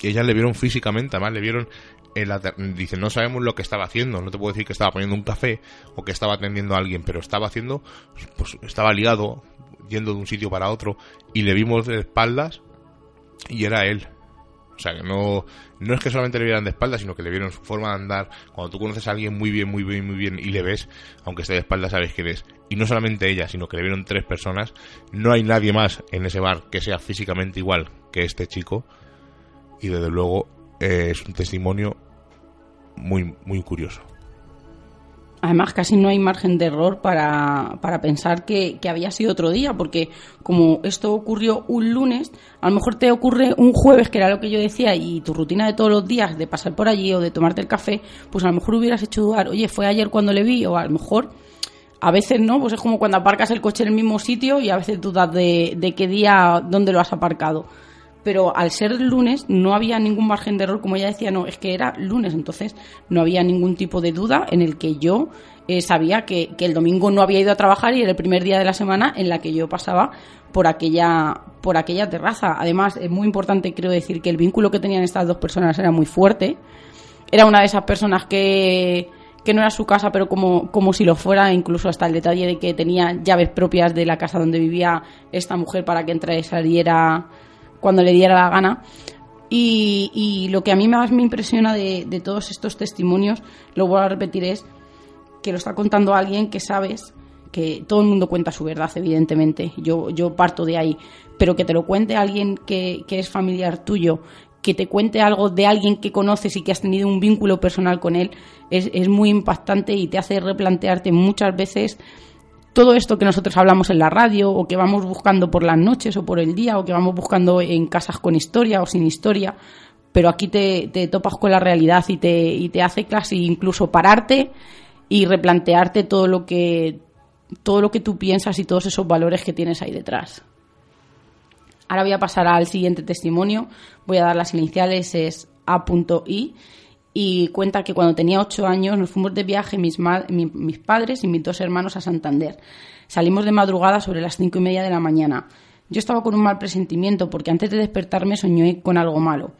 Y ellas le vieron físicamente, además le vieron en la, dicen no sabemos lo que estaba haciendo, no te puedo decir que estaba poniendo un café o que estaba atendiendo a alguien, pero estaba haciendo, pues estaba liado, yendo de un sitio para otro y le vimos de espaldas y era él. O sea, que no, no es que solamente le vieran de espaldas, sino que le vieron su forma de andar. Cuando tú conoces a alguien muy bien, muy bien, muy bien y le ves, aunque esté de espaldas, sabes que es. Y no solamente ella, sino que le vieron tres personas. No hay nadie más en ese bar que sea físicamente igual que este chico. Y desde luego eh, es un testimonio muy, muy curioso. Además, casi no hay margen de error para, para pensar que, había sido otro día, porque como esto ocurrió un lunes, a lo mejor te ocurre un jueves, que era lo que yo decía, y tu rutina de todos los días de pasar por allí o de tomarte el café, pues a lo mejor hubieras hecho dudar, oye, fue ayer cuando le vi, o a lo mejor a veces no, pues es como cuando aparcas el coche en el mismo sitio y a veces dudas de, de qué día, dónde lo has aparcado pero al ser lunes no había ningún margen de error, como ella decía, no, es que era lunes, entonces no había ningún tipo de duda en el que yo eh, sabía que, el domingo no había ido a trabajar y era el primer día de la semana en la que yo pasaba por aquella, por aquella terraza. Además, es muy importante, creo decir, que el vínculo que tenían estas dos personas era muy fuerte. Era una de esas personas que, que no era su casa, pero como, como si lo fuera, incluso hasta el detalle de que tenía llaves propias de la casa donde vivía esta mujer para que entrara y saliera cuando le diera la gana. Y, lo que a mí más me impresiona de, todos estos testimonios, lo voy a repetir, es que lo está contando alguien que sabes que todo el mundo cuenta su verdad, evidentemente. Yo, yo parto de ahí. Pero que te lo cuente alguien que, que es familiar tuyo, que te cuente algo de alguien que conoces y que has tenido un vínculo personal con él, es, es muy impactante y te hace replantearte muchas veces todo esto que nosotros hablamos en la radio o que vamos buscando por las noches o por el día o que vamos buscando en casas con historia o sin historia, pero aquí te, topas con la realidad y te, y te hace casi incluso pararte y replantearte todo lo que todo lo que tú piensas y todos esos valores que tienes ahí detrás. Ahora voy a pasar al siguiente testimonio. Voy a dar las iniciales, es A.I y cuenta que cuando tenía ocho años nos fuimos de viaje mis, mis padres y mis dos hermanos a Santander. Salimos de madrugada sobre las cinco y media de la mañana. Yo estaba con un mal presentimiento porque antes de despertarme soñé con algo malo.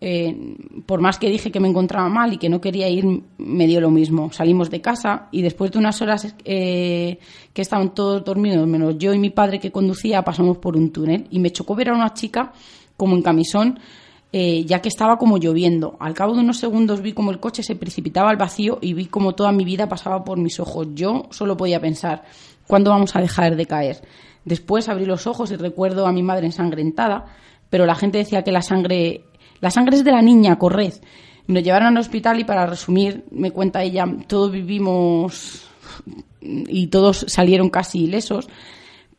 Eh, por más que dije que me encontraba mal y que no quería ir, me dio lo mismo. Salimos de casa y después de unas horas eh, que estaban todos dormidos, menos yo y mi padre que conducía, pasamos por un túnel y me chocó ver a una chica como en camisón eh, ya que estaba como lloviendo. Al cabo de unos segundos vi como el coche se precipitaba al vacío y vi como toda mi vida pasaba por mis ojos. Yo solo podía pensar, ¿cuándo vamos a dejar de caer? Después abrí los ojos y recuerdo a mi madre ensangrentada, pero la gente decía que la sangre, la sangre es de la niña, corred. Nos llevaron al hospital y para resumir, me cuenta ella, todos vivimos y todos salieron casi ilesos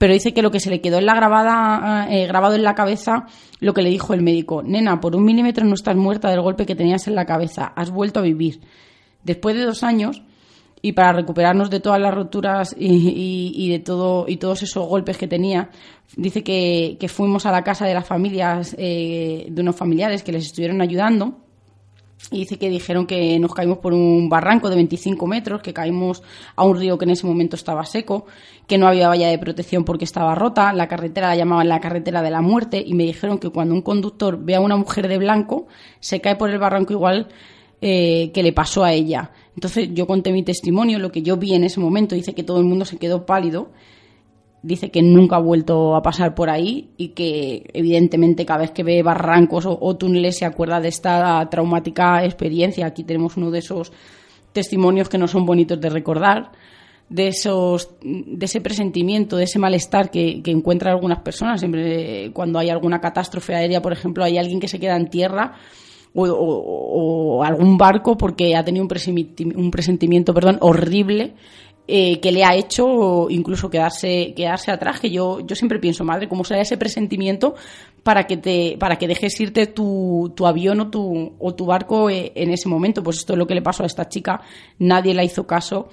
pero dice que lo que se le quedó en la grabada, eh, grabado en la cabeza, lo que le dijo el médico, nena, por un milímetro no estás muerta del golpe que tenías en la cabeza, has vuelto a vivir. Después de dos años, y para recuperarnos de todas las roturas y, de todo y todos esos golpes que tenía, dice que, fuimos a la casa de las familias, eh, de unos familiares que les estuvieron ayudando y dice que dijeron que nos caímos por un barranco de 25 metros, que caímos a un río que en ese momento estaba seco, que no había valla de protección porque estaba rota, la carretera la llamaban la carretera de la muerte y me dijeron que cuando un conductor ve a una mujer de blanco, se cae por el barranco igual eh, que le pasó a ella. Entonces yo conté mi testimonio, lo que yo vi en ese momento, dice que todo el mundo se quedó pálido dice que nunca ha vuelto a pasar por ahí y que evidentemente cada vez que ve barrancos o, túneles se acuerda de esta traumática experiencia. Aquí tenemos uno de esos testimonios que no son bonitos de recordar, de esos, de ese presentimiento, de ese malestar que, encuentran algunas personas. Siempre cuando hay alguna catástrofe aérea, por ejemplo, hay alguien que se queda en tierra. O, algún barco porque ha tenido un presentimiento, un presentimiento perdón, horrible eh, que le ha hecho incluso quedarse, quedarse atrás, que yo, yo siempre pienso, madre, cómo será ese presentimiento para que te, para que dejes irte tu, tu avión o tu, o tu barco eh, en ese momento. Pues esto es lo que le pasó a esta chica, nadie la hizo caso.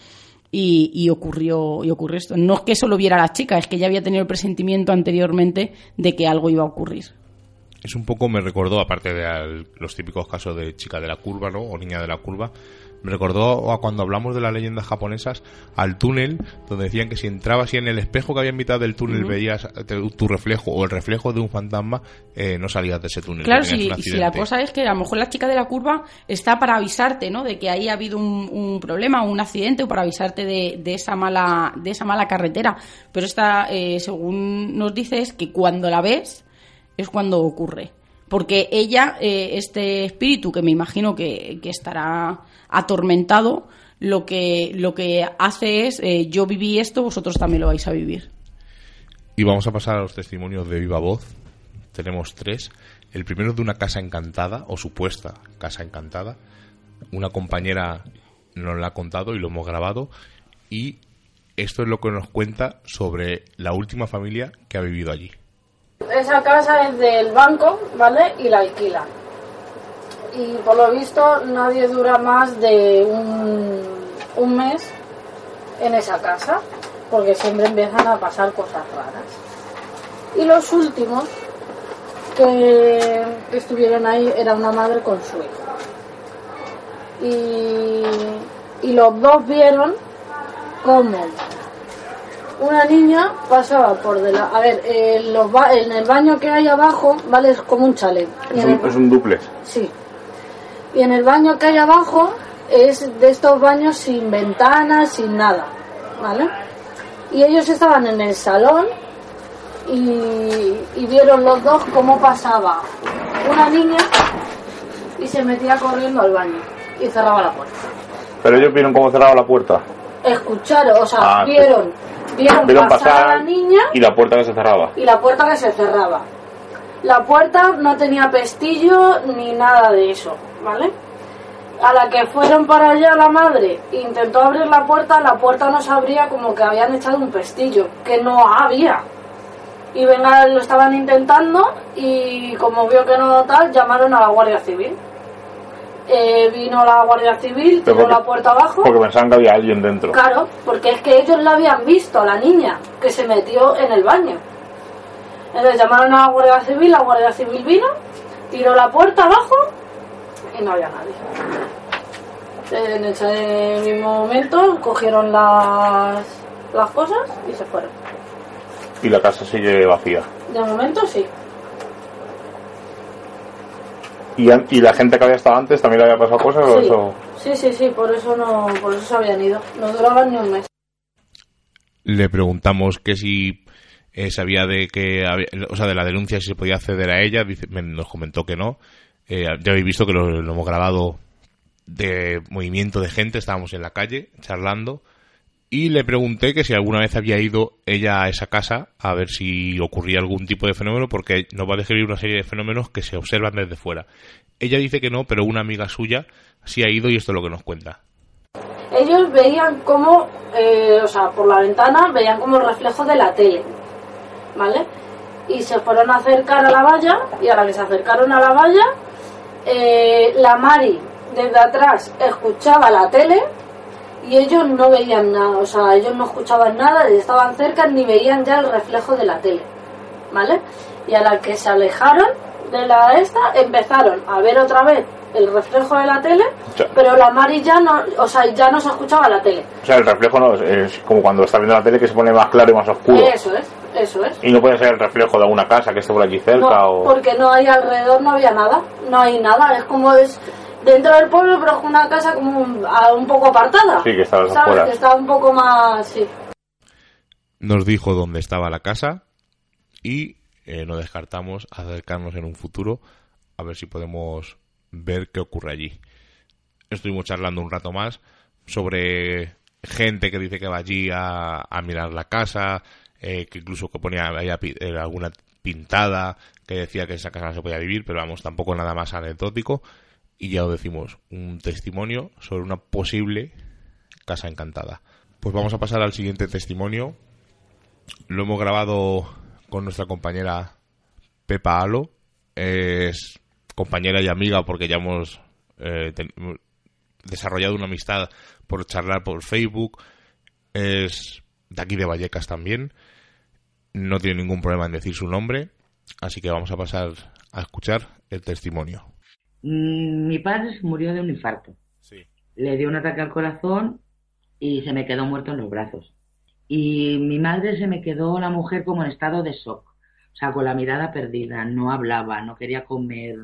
Y, y, ocurrió y ocurrió esto. No es que eso lo viera la chica, es que ya había tenido el presentimiento anteriormente de que algo iba a ocurrir. Es un poco, me recordó, aparte de al- los típicos casos de chica de la curva, ¿no? O niña de la curva, me recordó a cuando hablamos de las leyendas japonesas al túnel, donde decían que si entrabas y en el espejo que había en mitad del túnel veías te- tu reflejo o el reflejo de un fantasma, eh, no salías de ese túnel. Claro, si, si la cosa es que a lo mejor la chica de la curva está para avisarte, ¿no? De que ahí ha habido un, un problema, un accidente, o para avisarte de, de esa mala, de esa mala carretera. Pero esta, eh, según nos dice, es que cuando la ves es cuando ocurre. Porque ella, eh, este espíritu, que me imagino que, estará atormentado, lo que, lo que hace es, eh, yo viví esto, vosotros también lo vais a vivir. Y vamos a pasar a los testimonios de viva voz. Tenemos tres. El primero es de una casa encantada, o supuesta casa encantada. Una compañera nos la ha contado y lo hemos grabado. Y esto es lo que nos cuenta sobre la última familia que ha vivido allí. Esa casa es del banco, ¿vale? Y la alquilan. Y por lo visto nadie dura más de un, mes en esa casa, porque siempre empiezan a pasar cosas raras. Y los últimos que, estuvieron ahí era una madre con su hijo. Y los dos vieron cómo una niña pasaba por de la... A ver, en, los ba- en el baño que hay abajo, ¿vale? Es como un chalet. Es un, el- es un duplex. Sí. Y en el baño que hay abajo es de estos baños sin ventanas, sin nada, ¿vale? Y ellos estaban en el salón y, y vieron los dos cómo pasaba una niña y se metía corriendo al baño y cerraba la puerta. Pero ellos vieron cómo cerraba la puerta. Escucharon, o sea, Ah, vieron, vieron, Vieron pasar, pasar a la niña y la puerta que se cerraba. y la puerta que se cerraba. La puerta no tenía pestillo ni nada de eso, ¿vale? A la que fueron para allá la madre intentó abrir la puerta, la puerta no se abría como que habían echado un pestillo, que no había. Y venga, lo estaban intentando y como vio que no tal, llamaron a la Guardia Civil. Eh, vino la Guardia Civil, tiró porque- la puerta abajo. Porque pensaban que había alguien dentro. Claro, porque es que ellos la habían visto, a la niña, que se metió en el baño. Entonces llamaron a la Guardia Civil, la Guardia Civil vino, tiró la puerta abajo y no había nadie. En ese mismo momento cogieron las, las cosas y se fueron. Y la casa sigue vacía. De momento sí. ¿Y, y la gente que había estado antes también le había pasado cosas o eso? sí, sí, sí, por eso no, por eso se habían ido. No duraban ni un mes. Le preguntamos que si eh, sabía de que había- o sea, de la denuncia si se podía acceder a ella, dice- me- nos comentó que no. Eh, ya habéis visto que lo, lo hemos grabado de movimiento de gente, estábamos en la calle charlando y le pregunté que si alguna vez había ido ella a esa casa a ver si ocurría algún tipo de fenómeno porque nos va a describir una serie de fenómenos que se observan desde fuera. Ella dice que no, pero una amiga suya sí ha ido y esto es lo que nos cuenta. ellos veían como, eh, o sea, por la ventana veían como el reflejo de la tele, ¿vale? Y se fueron a acercar a la valla y a que se acercaron a la valla, eh, la Mari desde atrás escuchaba la tele y ellos no veían nada, o sea, ellos no escuchaban nada, estaban cerca ni veían ya el reflejo de la tele, ¿vale? Y a la que se alejaron de la esta, empezaron a ver otra vez el reflejo de la tele, pero la Mari ya no, o sea, ya no se escuchaba la tele. O sea, el reflejo no es, como cuando estás viendo la tele que se pone más claro y más oscuro. Eso es, eso es. Y no puede ser el reflejo de alguna casa que esté por aquí cerca No, o... porque no hay alrededor, no había nada, no hay nada, es como es dentro del pueblo, pero es una casa como un, a- un poco apartada. Sí, que ¿sabes? Que está un poco más, sí. nos dijo dónde estaba la casa y eh, no descartamos acercarnos en un futuro a ver si podemos ver qué ocurre allí. Estuvimos charlando un rato más sobre gente que dice que va allí a, a mirar la casa, eh, que incluso que ponía había pi- eh, alguna pintada que decía que esa casa no se podía vivir, pero vamos, tampoco nada más anecdótico. Y ya os decimos, un testimonio sobre una posible casa encantada. Pues vamos a pasar al siguiente testimonio. Lo hemos grabado con nuestra compañera Pepa Alo. Es compañera y amiga porque ya hemos eh, desarrollado una amistad por charlar por Facebook. Es de aquí de Vallecas también. No tiene ningún problema en decir su nombre. Así que vamos a pasar a escuchar el testimonio. Mm, mi padre murió de un infarto. Le dio un ataque al corazón y se me quedó muerto en los brazos. Y mi madre se me quedó la mujer como en estado de shock, o sea, con la mirada perdida, no hablaba, no quería comer.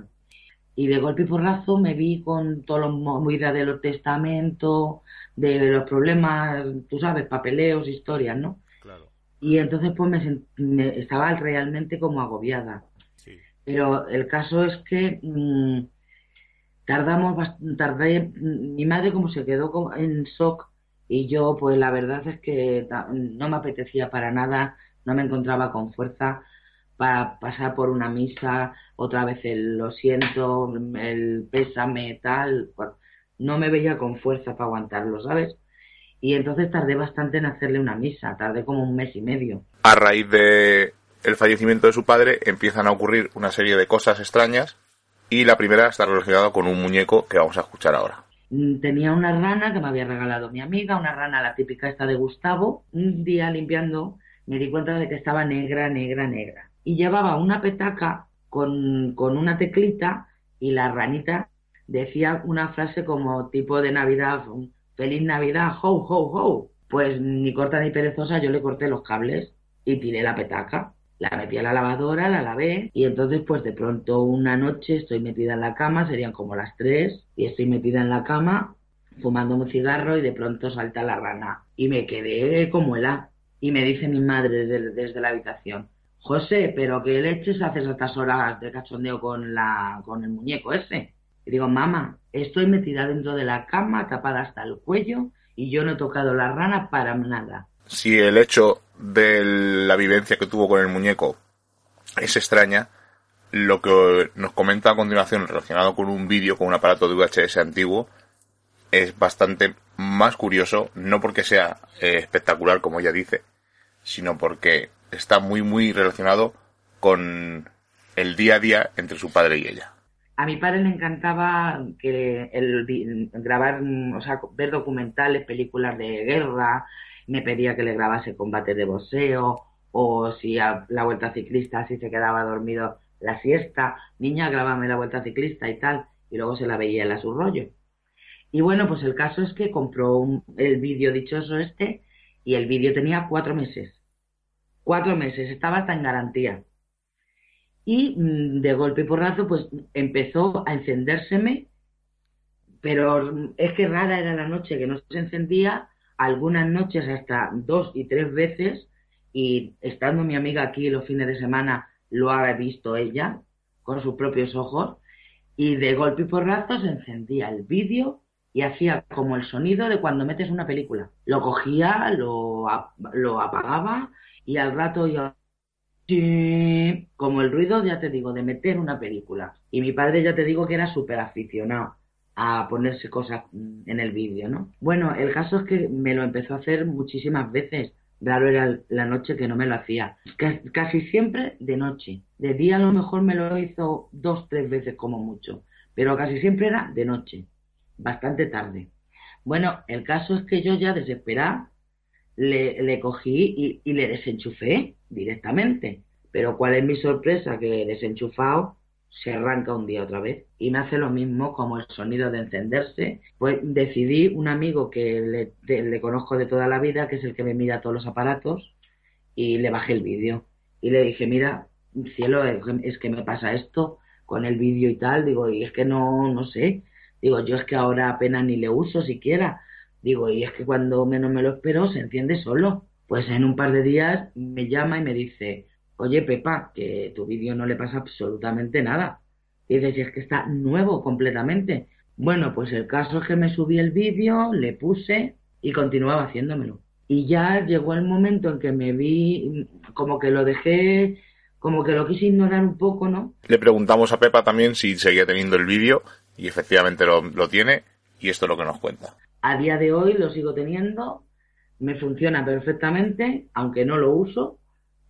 Y de golpe y porrazo me vi con todos los movidas de los testamentos, de los problemas, tú sabes, papeleos, historias, ¿no? Claro. Y entonces pues me, estaba realmente como agobiada. Pero el caso es que mm, tardamos, tardé, mi madre como se quedó en shock y yo pues la verdad es que no me apetecía para nada, no me encontraba con fuerza para pasar por una misa, otra vez el lo siento, el pésame, tal, no me veía con fuerza para aguantarlo, ¿sabes? Y entonces tardé bastante en hacerle una misa, tardé como un mes y medio. A raíz de el fallecimiento de su padre empiezan a ocurrir una serie de cosas extrañas y la primera está relacionada con un muñeco que vamos a escuchar ahora. Mm, tenía una rana que me había regalado mi amiga, una rana la típica esta de Gustavo. Un día limpiando me di cuenta de que estaba negra, negra, negra. Y llevaba una petaca con, con una teclita y la ranita decía una frase como tipo de Navidad, feliz Navidad, ho, ho, ho. Pues ni corta ni perezosa yo le corté los cables y tiré la petaca la metí a la lavadora, la lavé y entonces pues de pronto una noche estoy metida en la cama, serían como las tres, y estoy metida en la cama fumando un cigarro y de pronto salta la rana y me quedé como helada. Y me dice mi madre desde, la habitación, José, pero ¿qué leches haces a estas horas de cachondeo con, la, con el muñeco ese? Y digo, mamá, estoy metida dentro de la cama, tapada hasta el cuello y yo no he tocado la rana para nada. Si el hecho de la vivencia que tuvo con el muñeco es extraña, lo que nos comenta a continuación relacionado con un vídeo con un aparato de VHS antiguo es bastante más curioso, no porque sea eh, espectacular como ella dice, sino porque está muy muy relacionado con el día a día entre su padre y ella. A mi padre le encantaba que el, grabar, o sea, ver documentales, películas de guerra, me pedía que le grabase combate de boxeo o si la vuelta ciclista si se quedaba dormido la siesta, niña, grábame la vuelta ciclista y tal, y luego se la veía en a su rollo. Y bueno, pues el caso es que compró el vídeo dichoso este y el vídeo tenía cuatro meses. Cuatro meses, estaba hasta en garantía. Y mm, de golpe y porrazo, pues empezó a encendérseme, pero es que rara era la noche que no se encendía algunas noches hasta dos y tres veces y estando mi amiga aquí los fines de semana lo ha visto ella con sus propios ojos y de golpe y porrazo se encendía el vídeo y hacía como el sonido de cuando metes una película. Lo cogía, lo, lo apagaba y al rato yo como el ruido, ya te digo, de meter una película. Y mi padre ya te digo que era súper aficionado a ponerse cosas en el vídeo, ¿no? Bueno, el caso es que me lo empezó a hacer muchísimas veces. Raro era la noche que no me lo hacía. Casi siempre de noche. De día a lo mejor me lo hizo dos, tres veces como mucho. Pero casi siempre era de noche. Bastante tarde. Bueno, el caso es que yo ya desesperada le, le cogí y, y le desenchufé directamente. Pero cuál es mi sorpresa que desenchufado se arranca un día otra vez y me hace lo mismo como el sonido de encenderse. Pues decidí, un amigo que le, conozco de toda la vida, que es el que me mira todos los aparatos, y le bajé el vídeo. Y le dije, mira, cielo, es que me pasa esto con el vídeo y tal. Digo, y es que no, no sé. Digo, yo es que ahora apenas ni le uso siquiera. Digo, y es que cuando menos me lo espero se enciende solo. Pues en un par de días me llama y me dice, oye Pepa, que tu vídeo no le pasa absolutamente nada. Y dices, es que está nuevo completamente. Bueno, pues el caso es que me subí el vídeo, le puse y continuaba haciéndomelo. Y ya llegó el momento en que me vi, como que lo dejé, como que lo quise ignorar un poco, ¿no? Le preguntamos a Pepa también si seguía teniendo el vídeo y efectivamente lo, lo tiene y esto es lo que nos cuenta. A día de hoy lo sigo teniendo, me funciona perfectamente, aunque no lo uso,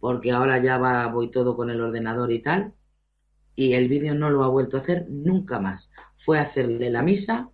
porque ahora ya va, voy todo con el ordenador y tal, y el vídeo no lo ha vuelto a hacer nunca más. Fue hacerle la misa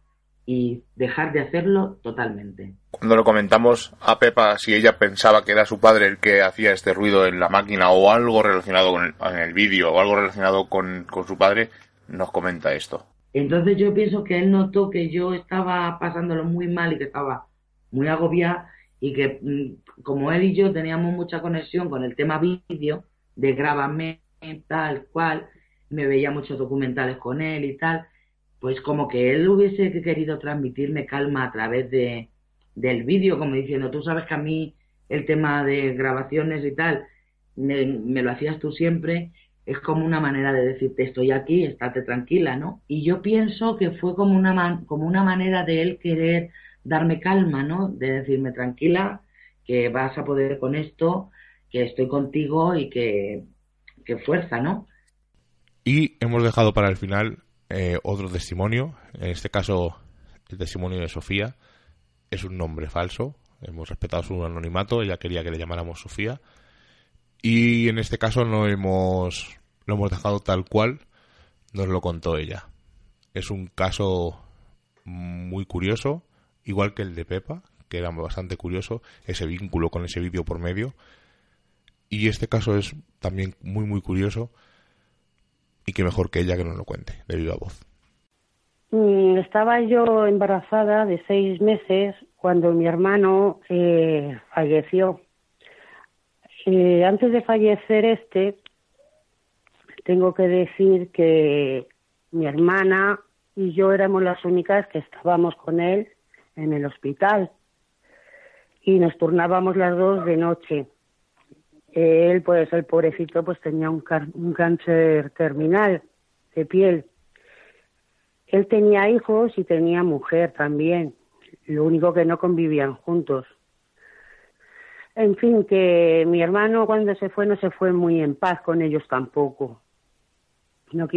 y dejar de hacerlo totalmente. Cuando lo comentamos a Pepa si ella pensaba que era su padre el que hacía este ruido en la máquina o algo relacionado con el, en el vídeo o algo relacionado con, con su padre, nos comenta esto. Entonces yo pienso que él notó que yo estaba pasándolo muy mal y que estaba muy agobiada y que mm, como él y yo teníamos mucha conexión con el tema vídeo, de grábame tal cual, me veía muchos documentales con él y tal, pues como que él hubiese querido transmitirme calma a través de del vídeo, como diciendo, tú sabes que a mí el tema de grabaciones y tal, me, lo hacías tú siempre, es como una manera de decirte estoy aquí, estate tranquila, ¿no? Y yo pienso que fue como una, man- como una manera de él querer darme calma, ¿no? De decirme tranquila, que vas a poder con esto, que estoy contigo y que, que fuerza, ¿no? Y hemos dejado para el final eh, otro testimonio, en este caso el testimonio de Sofía. Es un nombre falso, hemos respetado su anonimato, ella quería que le llamáramos Sofía. Y en este caso no hemos, lo hemos dejado tal cual nos lo contó ella. Es un caso muy curioso, igual que el de Pepa, que era bastante curioso, ese vínculo con ese vídeo por medio. Y este caso es también muy, muy curioso y que mejor que ella que nos lo cuente de viva voz. Mm, Estaba yo embarazada de seis meses cuando mi hermano eh, falleció. Eh, antes de fallecer este, tengo que decir que mi hermana y yo éramos las únicas que estábamos con él en el hospital y nos turnábamos las dos de noche. Él, pues, el pobrecito, pues tenía un, un cáncer terminal de piel. Él tenía hijos y tenía mujer también. Lo único que no convivían juntos. En fin, que mi hermano cuando se fue no se fue muy en paz con ellos tampoco. No.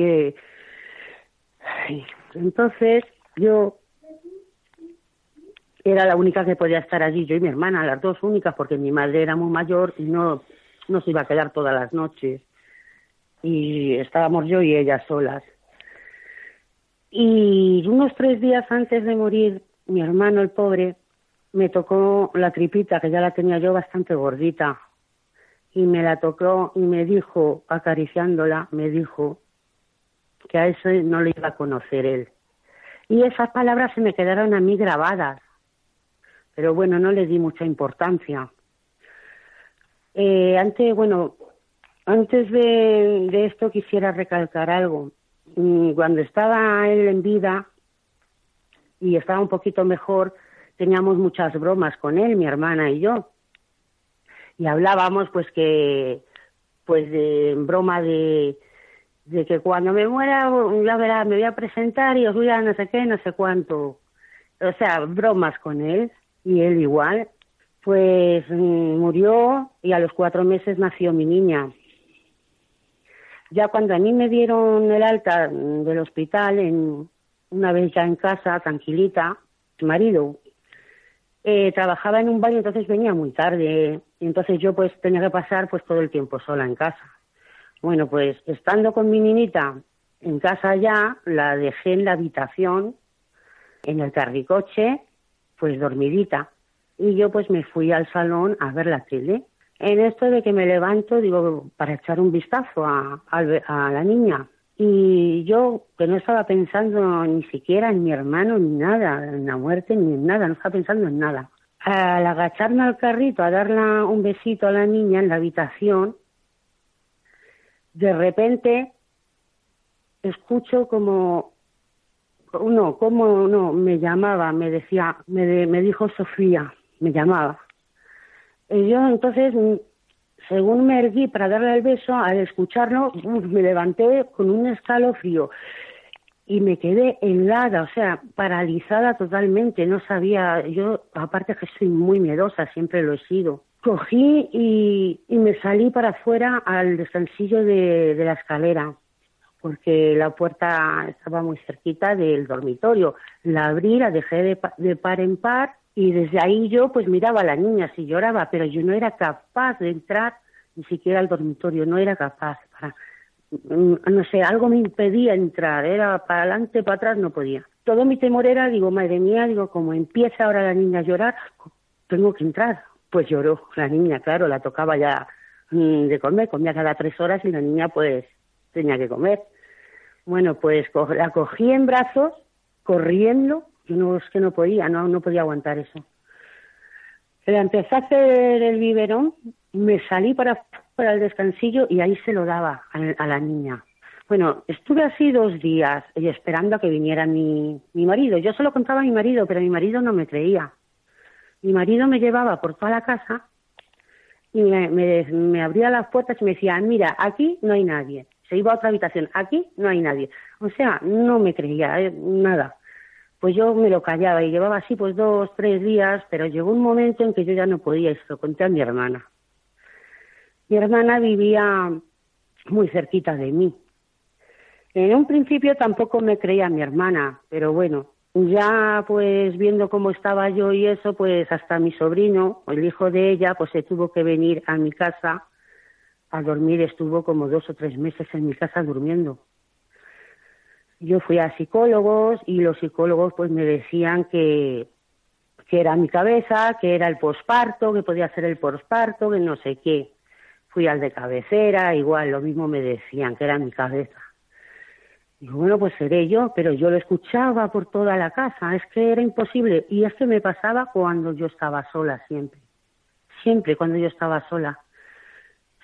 Ay, Entonces, yo era la única que podía estar allí, yo y mi hermana, las dos únicas, porque mi madre era muy mayor y no, no se iba a quedar todas las noches. Y estábamos yo y ella solas. Y unos tres días antes de morir, mi hermano, el pobre, me tocó la tripita, que ya la tenía yo bastante gordita. Y me la tocó y me dijo, acariciándola, me dijo que a eso no le iba a conocer él. Y esas palabras se me quedaron a mí grabadas. Pero bueno, no le di mucha importancia. Eh, antes, bueno, antes de, de esto quisiera recalcar algo. Mm, Cuando estaba él en vida y estaba un poquito mejor, teníamos muchas bromas con él, mi hermana y yo. Y hablábamos pues que, pues de broma de, de que cuando me muera, ya verá, me voy a presentar y os voy a no sé qué, no sé cuánto. O sea, bromas con él y él igual. Pues mm, murió y a los cuatro meses nació mi niña. Ya cuando a mí me dieron el alta del hospital, en, una vez ya en casa, tranquilita, mi marido eh, trabajaba en un baño, entonces venía muy tarde. Entonces yo pues tenía que pasar pues todo el tiempo sola en casa. Bueno, pues estando con mi niñita en casa ya, la dejé en la habitación, en el carricoche, pues dormidita. Y yo pues me fui al salón a ver la tele. En esto de que me levanto, digo, para echar un vistazo a, al- a la niña. Y yo, que no estaba pensando ni siquiera en mi hermano, ni nada, en la muerte, ni en nada, no estaba pensando en nada. Al agacharme al carrito a darle un besito a la niña en la habitación, de repente escucho como no, como no, me llamaba, me decía, me, de- me dijo Sofía, me llamaba. Y yo entonces, según me erguí para darle el beso, al escucharlo, me levanté con un escalofrío y me quedé helada, o sea, paralizada totalmente, no sabía, yo aparte que soy muy miedosa, siempre lo he sido. Cogí y, y me salí para afuera al descansillo de, de la escalera porque la puerta estaba muy cerquita del dormitorio. La abrí, la dejé de, de par en par Y desde ahí yo pues miraba a la niña si lloraba, pero yo no era capaz de entrar ni siquiera al dormitorio, no era capaz. Para, mm, no sé, algo me impedía entrar, era para adelante, para atrás, no podía. Todo mi temor era, digo, madre mía, digo, como empieza ahora la niña a llorar, tengo que entrar. Pues lloró la niña, claro, la tocaba ya mm, de comer, comía cada tres horas y la niña pues tenía que comer. Bueno, pues la cogí en brazos, corriendo, yo no, es que no podía, no, no podía aguantar eso. Le empecé a hacer el biberón, me salí para, para el descansillo y ahí se lo daba a, la niña. Bueno, estuve así dos días y esperando a que viniera mi, mi marido. Yo solo contaba a mi marido, pero mi marido no me creía. Mi marido me llevaba por toda la casa y me, me, abría las puertas y me decía, mira, aquí no hay nadie. Se iba a otra habitación, aquí no hay nadie. O sea, no me creía eh, nada. Pues yo me lo callaba y llevaba así pues dos, tres días, pero llegó un momento en que yo ya no podía, esto conté a mi hermana. Mi hermana vivía muy cerquita de mí. En un principio tampoco me creía mi hermana, pero bueno, ya pues viendo cómo estaba yo y eso, pues hasta mi sobrino, el hijo de ella, pues se tuvo que venir a mi casa a dormir, estuvo como dos o tres meses en mi casa durmiendo. Yo fui a psicólogos y los psicólogos pues me decían que, que era mi cabeza, que era el posparto, que podía ser el posparto, que no sé qué. Fui al de cabecera, igual lo mismo me decían, que era mi cabeza. Digo, bueno, pues seré yo, pero yo lo escuchaba por toda la casa, es que era imposible. Y es que me pasaba cuando yo estaba sola, siempre. Siempre cuando yo estaba sola.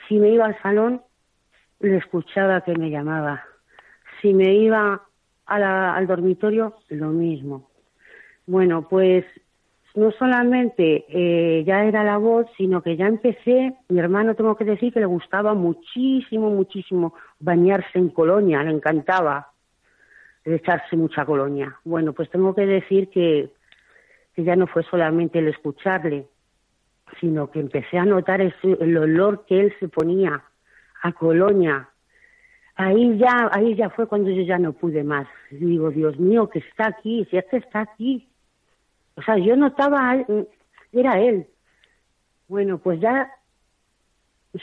Si me iba al salón, le escuchaba que me llamaba. Si me iba al dormitorio, lo mismo. Bueno, pues no solamente eh, ya era la voz, sino que ya empecé, mi hermano tengo que decir que le gustaba muchísimo, muchísimo bañarse en colonia, le encantaba echarse mucha colonia. Bueno, pues tengo que decir que, que ya no fue solamente el escucharle, sino que empecé a notar el olor que él se ponía a colonia. Ahí ya, ahí ya fue cuando yo ya no pude más. Digo, Dios mío, que está aquí, si es que está aquí, o sea, yo notaba, era él. Bueno, pues ya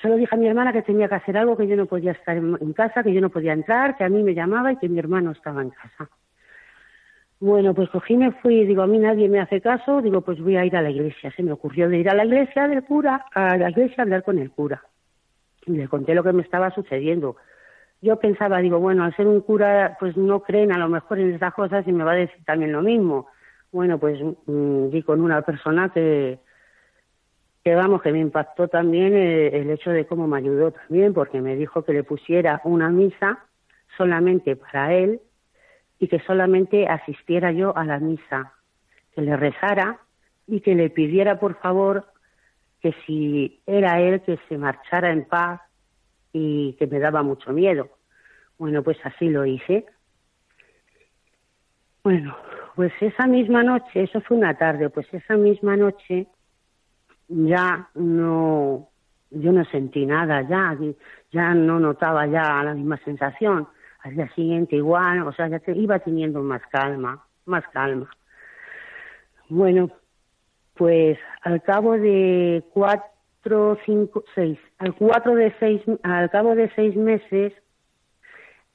solo dije a mi hermana que tenía que hacer algo, que yo no podía estar en, casa, que yo no podía entrar, que a mí me llamaba y que mi hermano estaba en casa. Bueno, pues cogí, me fui, digo, a mí nadie me hace caso, digo, pues voy a ir a la iglesia. Se me ocurrió de ir a la iglesia del cura, a la iglesia a hablar con el cura. Y le conté lo que me estaba sucediendo. Yo pensaba, digo, bueno, al ser un cura, pues no creen a lo mejor en esas cosas y me va a decir también lo mismo. Bueno, pues mm, di con una persona que, que vamos, que me impactó también el, el hecho de cómo me ayudó también, porque me dijo que le pusiera una misa solamente para él y que solamente asistiera yo a la misa, que le rezara y que le pidiera por favor que si era él que se marchara en paz y que me daba mucho miedo. Bueno, pues así lo hice. Bueno, pues esa misma noche, eso fue una tarde, pues esa misma noche ya no, yo no sentí nada, ya, ya no notaba ya la misma sensación. Al día siguiente igual, o sea, ya te, iba teniendo más calma, más calma. Bueno, pues al cabo de cuatro, cinco, seis, al cuatro de seis, al cabo de seis meses,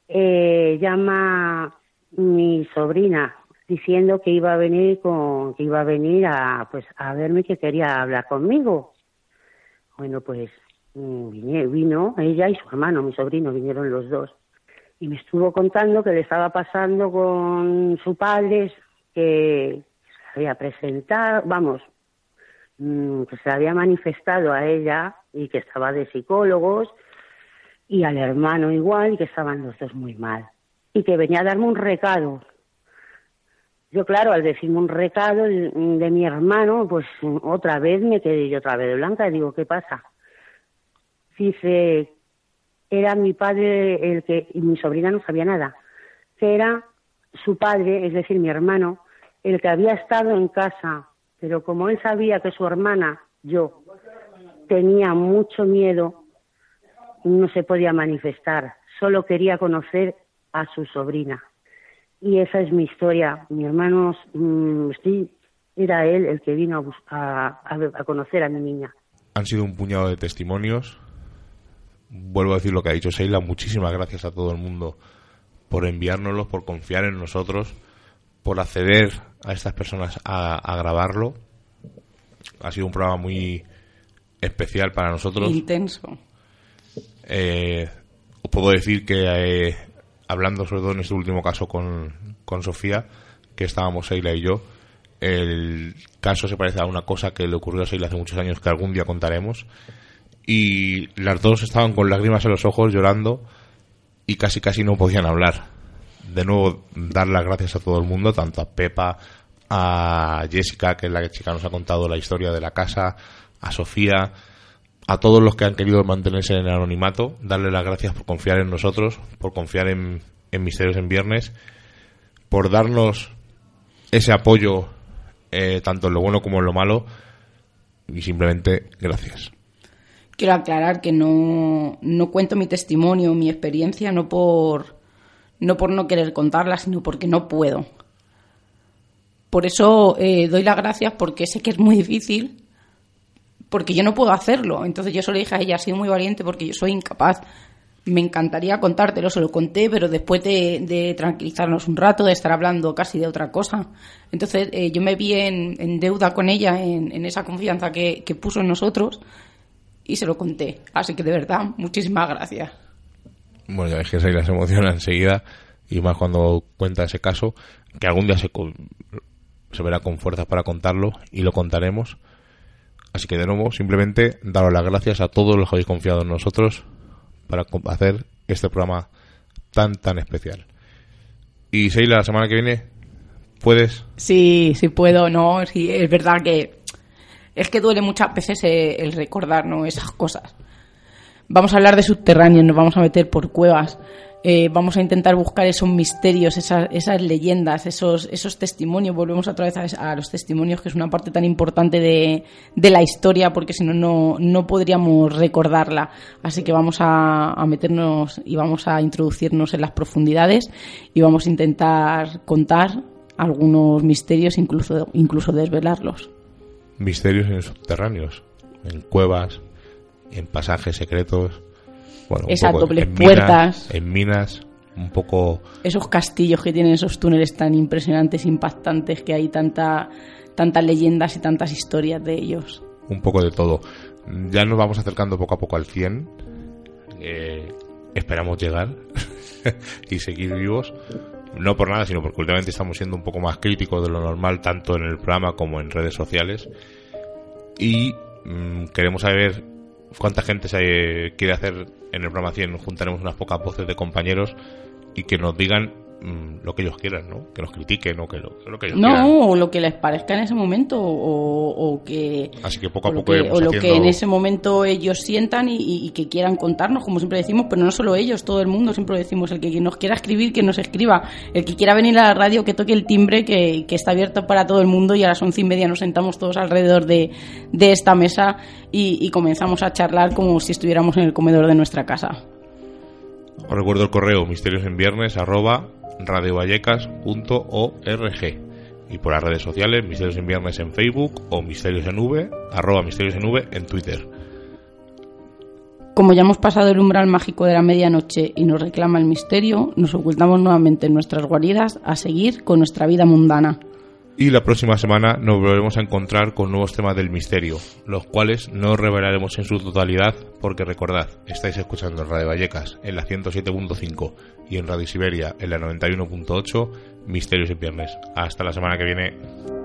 eh, llama mi sobrina diciendo que iba a venir con que iba a venir a pues a verme que quería hablar conmigo bueno pues mm, vino ella y su hermano mi sobrino vinieron los dos y me estuvo contando que le estaba pasando con su padre que se había presentado vamos mm, que se había manifestado a ella y que estaba de psicólogos y al hermano igual y que estaban los dos muy mal y que venía a darme un recado yo, claro, al decirme un recado de mi hermano, pues otra vez me quedé yo otra vez blanca y digo, ¿qué pasa? Dice, era mi padre el que, y mi sobrina no sabía nada, que era su padre, es decir, mi hermano, el que había estado en casa, pero como él sabía que su hermana, yo, tenía mucho miedo, no se podía manifestar, solo quería conocer a su sobrina. Y esa es mi historia. Mi hermano, mm, estoy era él el que vino a, a- a conocer a mi niña. Han sido un puñado de testimonios. Vuelvo a decir lo que ha dicho Sheila. Muchísimas gracias a todo el mundo por enviárnoslos, por confiar en nosotros, por acceder a estas personas a, a grabarlo. Ha sido un programa muy especial para nosotros. Intenso. Eh, os puedo decir que, eh, hablando sobre todo en este último caso con, con Sofía, que estábamos Sheila y yo, el caso se parece a una cosa que le ocurrió a Sheila hace muchos años que algún día contaremos. Y las dos estaban con lágrimas en los ojos llorando y casi casi no podían hablar. De nuevo, dar las gracias a todo el mundo, tanto a Pepa, a Jessica, que es la chica que nos ha contado la historia de la casa, a Sofía, a todos los que han querido mantenerse en el anonimato, darle las gracias por confiar en nosotros, por confiar en, en Misterios en Viernes, por darnos ese apoyo, eh, tanto en lo bueno como en lo malo, y simplemente gracias. Quiero aclarar que no, no cuento mi testimonio, mi experiencia, no por, no por no querer contarla, sino porque no puedo. Por eso eh, doy las gracias porque sé que es muy difícil, porque yo no puedo hacerlo. Entonces yo solo dije a ella, has sido muy valiente porque yo soy incapaz. Me encantaría contártelo, se lo conté, pero después de, tranquilizarnos un rato, de estar hablando casi de otra cosa. Entonces eh, yo me vi en, en deuda con ella, en, en esa confianza que, que puso en nosotros, y se lo conté. Así que de verdad, muchísimas gracias. Bueno, ya ves que Sheila se emociona enseguida, y más cuando cuenta ese caso, que algún día se, se verá con fuerzas para contarlo, y lo contaremos. Así que de nuevo, simplemente daros las gracias a todos los que habéis confiado en nosotros para hacer este programa tan, tan especial. Y Sheila, la semana que viene, ¿puedes? Sí, sí puedo, no, sí, es verdad que es que duele muchas veces eh, el recordar ¿no? esas cosas. Vamos a hablar de subterráneos, nos vamos a meter por cuevas, eh, vamos a intentar buscar esos misterios, esas, esas leyendas, esos, esos testimonios. Volvemos otra vez a, los testimonios, que es una parte tan importante de, la historia, porque si no, no, no podríamos recordarla. Así que vamos a, a meternos y vamos a introducirnos en las profundidades y vamos a intentar contar algunos misterios, incluso, incluso desvelarlos. Misterios en subterráneos, en cuevas, en pasajes secretos. Bueno, dobles en minas, puertas. en minas, un poco esos castillos que tienen esos túneles tan impresionantes, impactantes, que hay tanta, tantas leyendas y tantas historias de ellos. un poco de todo. Ya nos vamos acercando poco a poco al 100. Eh, esperamos llegar y seguir vivos. No por nada, sino porque últimamente estamos siendo un poco más críticos de lo normal, tanto en el programa como en redes sociales. Y mm, queremos saber cuánta gente se quiere hacer en el programa 100. Juntaremos unas pocas voces de compañeros y que nos digan mm, lo que ellos quieran, ¿no? Que nos critiquen o que lo, lo que ellos quieran. No, o lo que les parezca en ese momento, o, o que... Así que poco a o lo poco que, o lo que en ese momento ellos sientan y, que quieran contarnos, como siempre decimos, pero no solo ellos, todo el mundo siempre decimos, el que nos quiera escribir, que nos escriba, el que quiera venir a la radio, que toque el timbre, que, que está abierto para todo el mundo y a las once y media nos sentamos todos alrededor de, de esta mesa y, y comenzamos a charlar como si estuviéramos en el comedor de nuestra casa. Os recuerdo el correo misterios en viernes arroba radiovallecas.org y por las redes sociales misterios en viernes en Facebook o misterios en arroba misterios en v en Twitter. Como ya hemos pasado el umbral mágico de la medianoche y nos reclama el misterio, nos ocultamos nuevamente en nuestras guaridas a seguir con nuestra vida mundana. Y la próxima semana nos volveremos a encontrar con nuevos temas del misterio, los cuales no revelaremos en su totalidad porque recordad, estáis escuchando en Radio Vallecas en la 107.5 y en Radio Siberia en la 91.8 Misterios en Viernes. Hasta la semana que viene.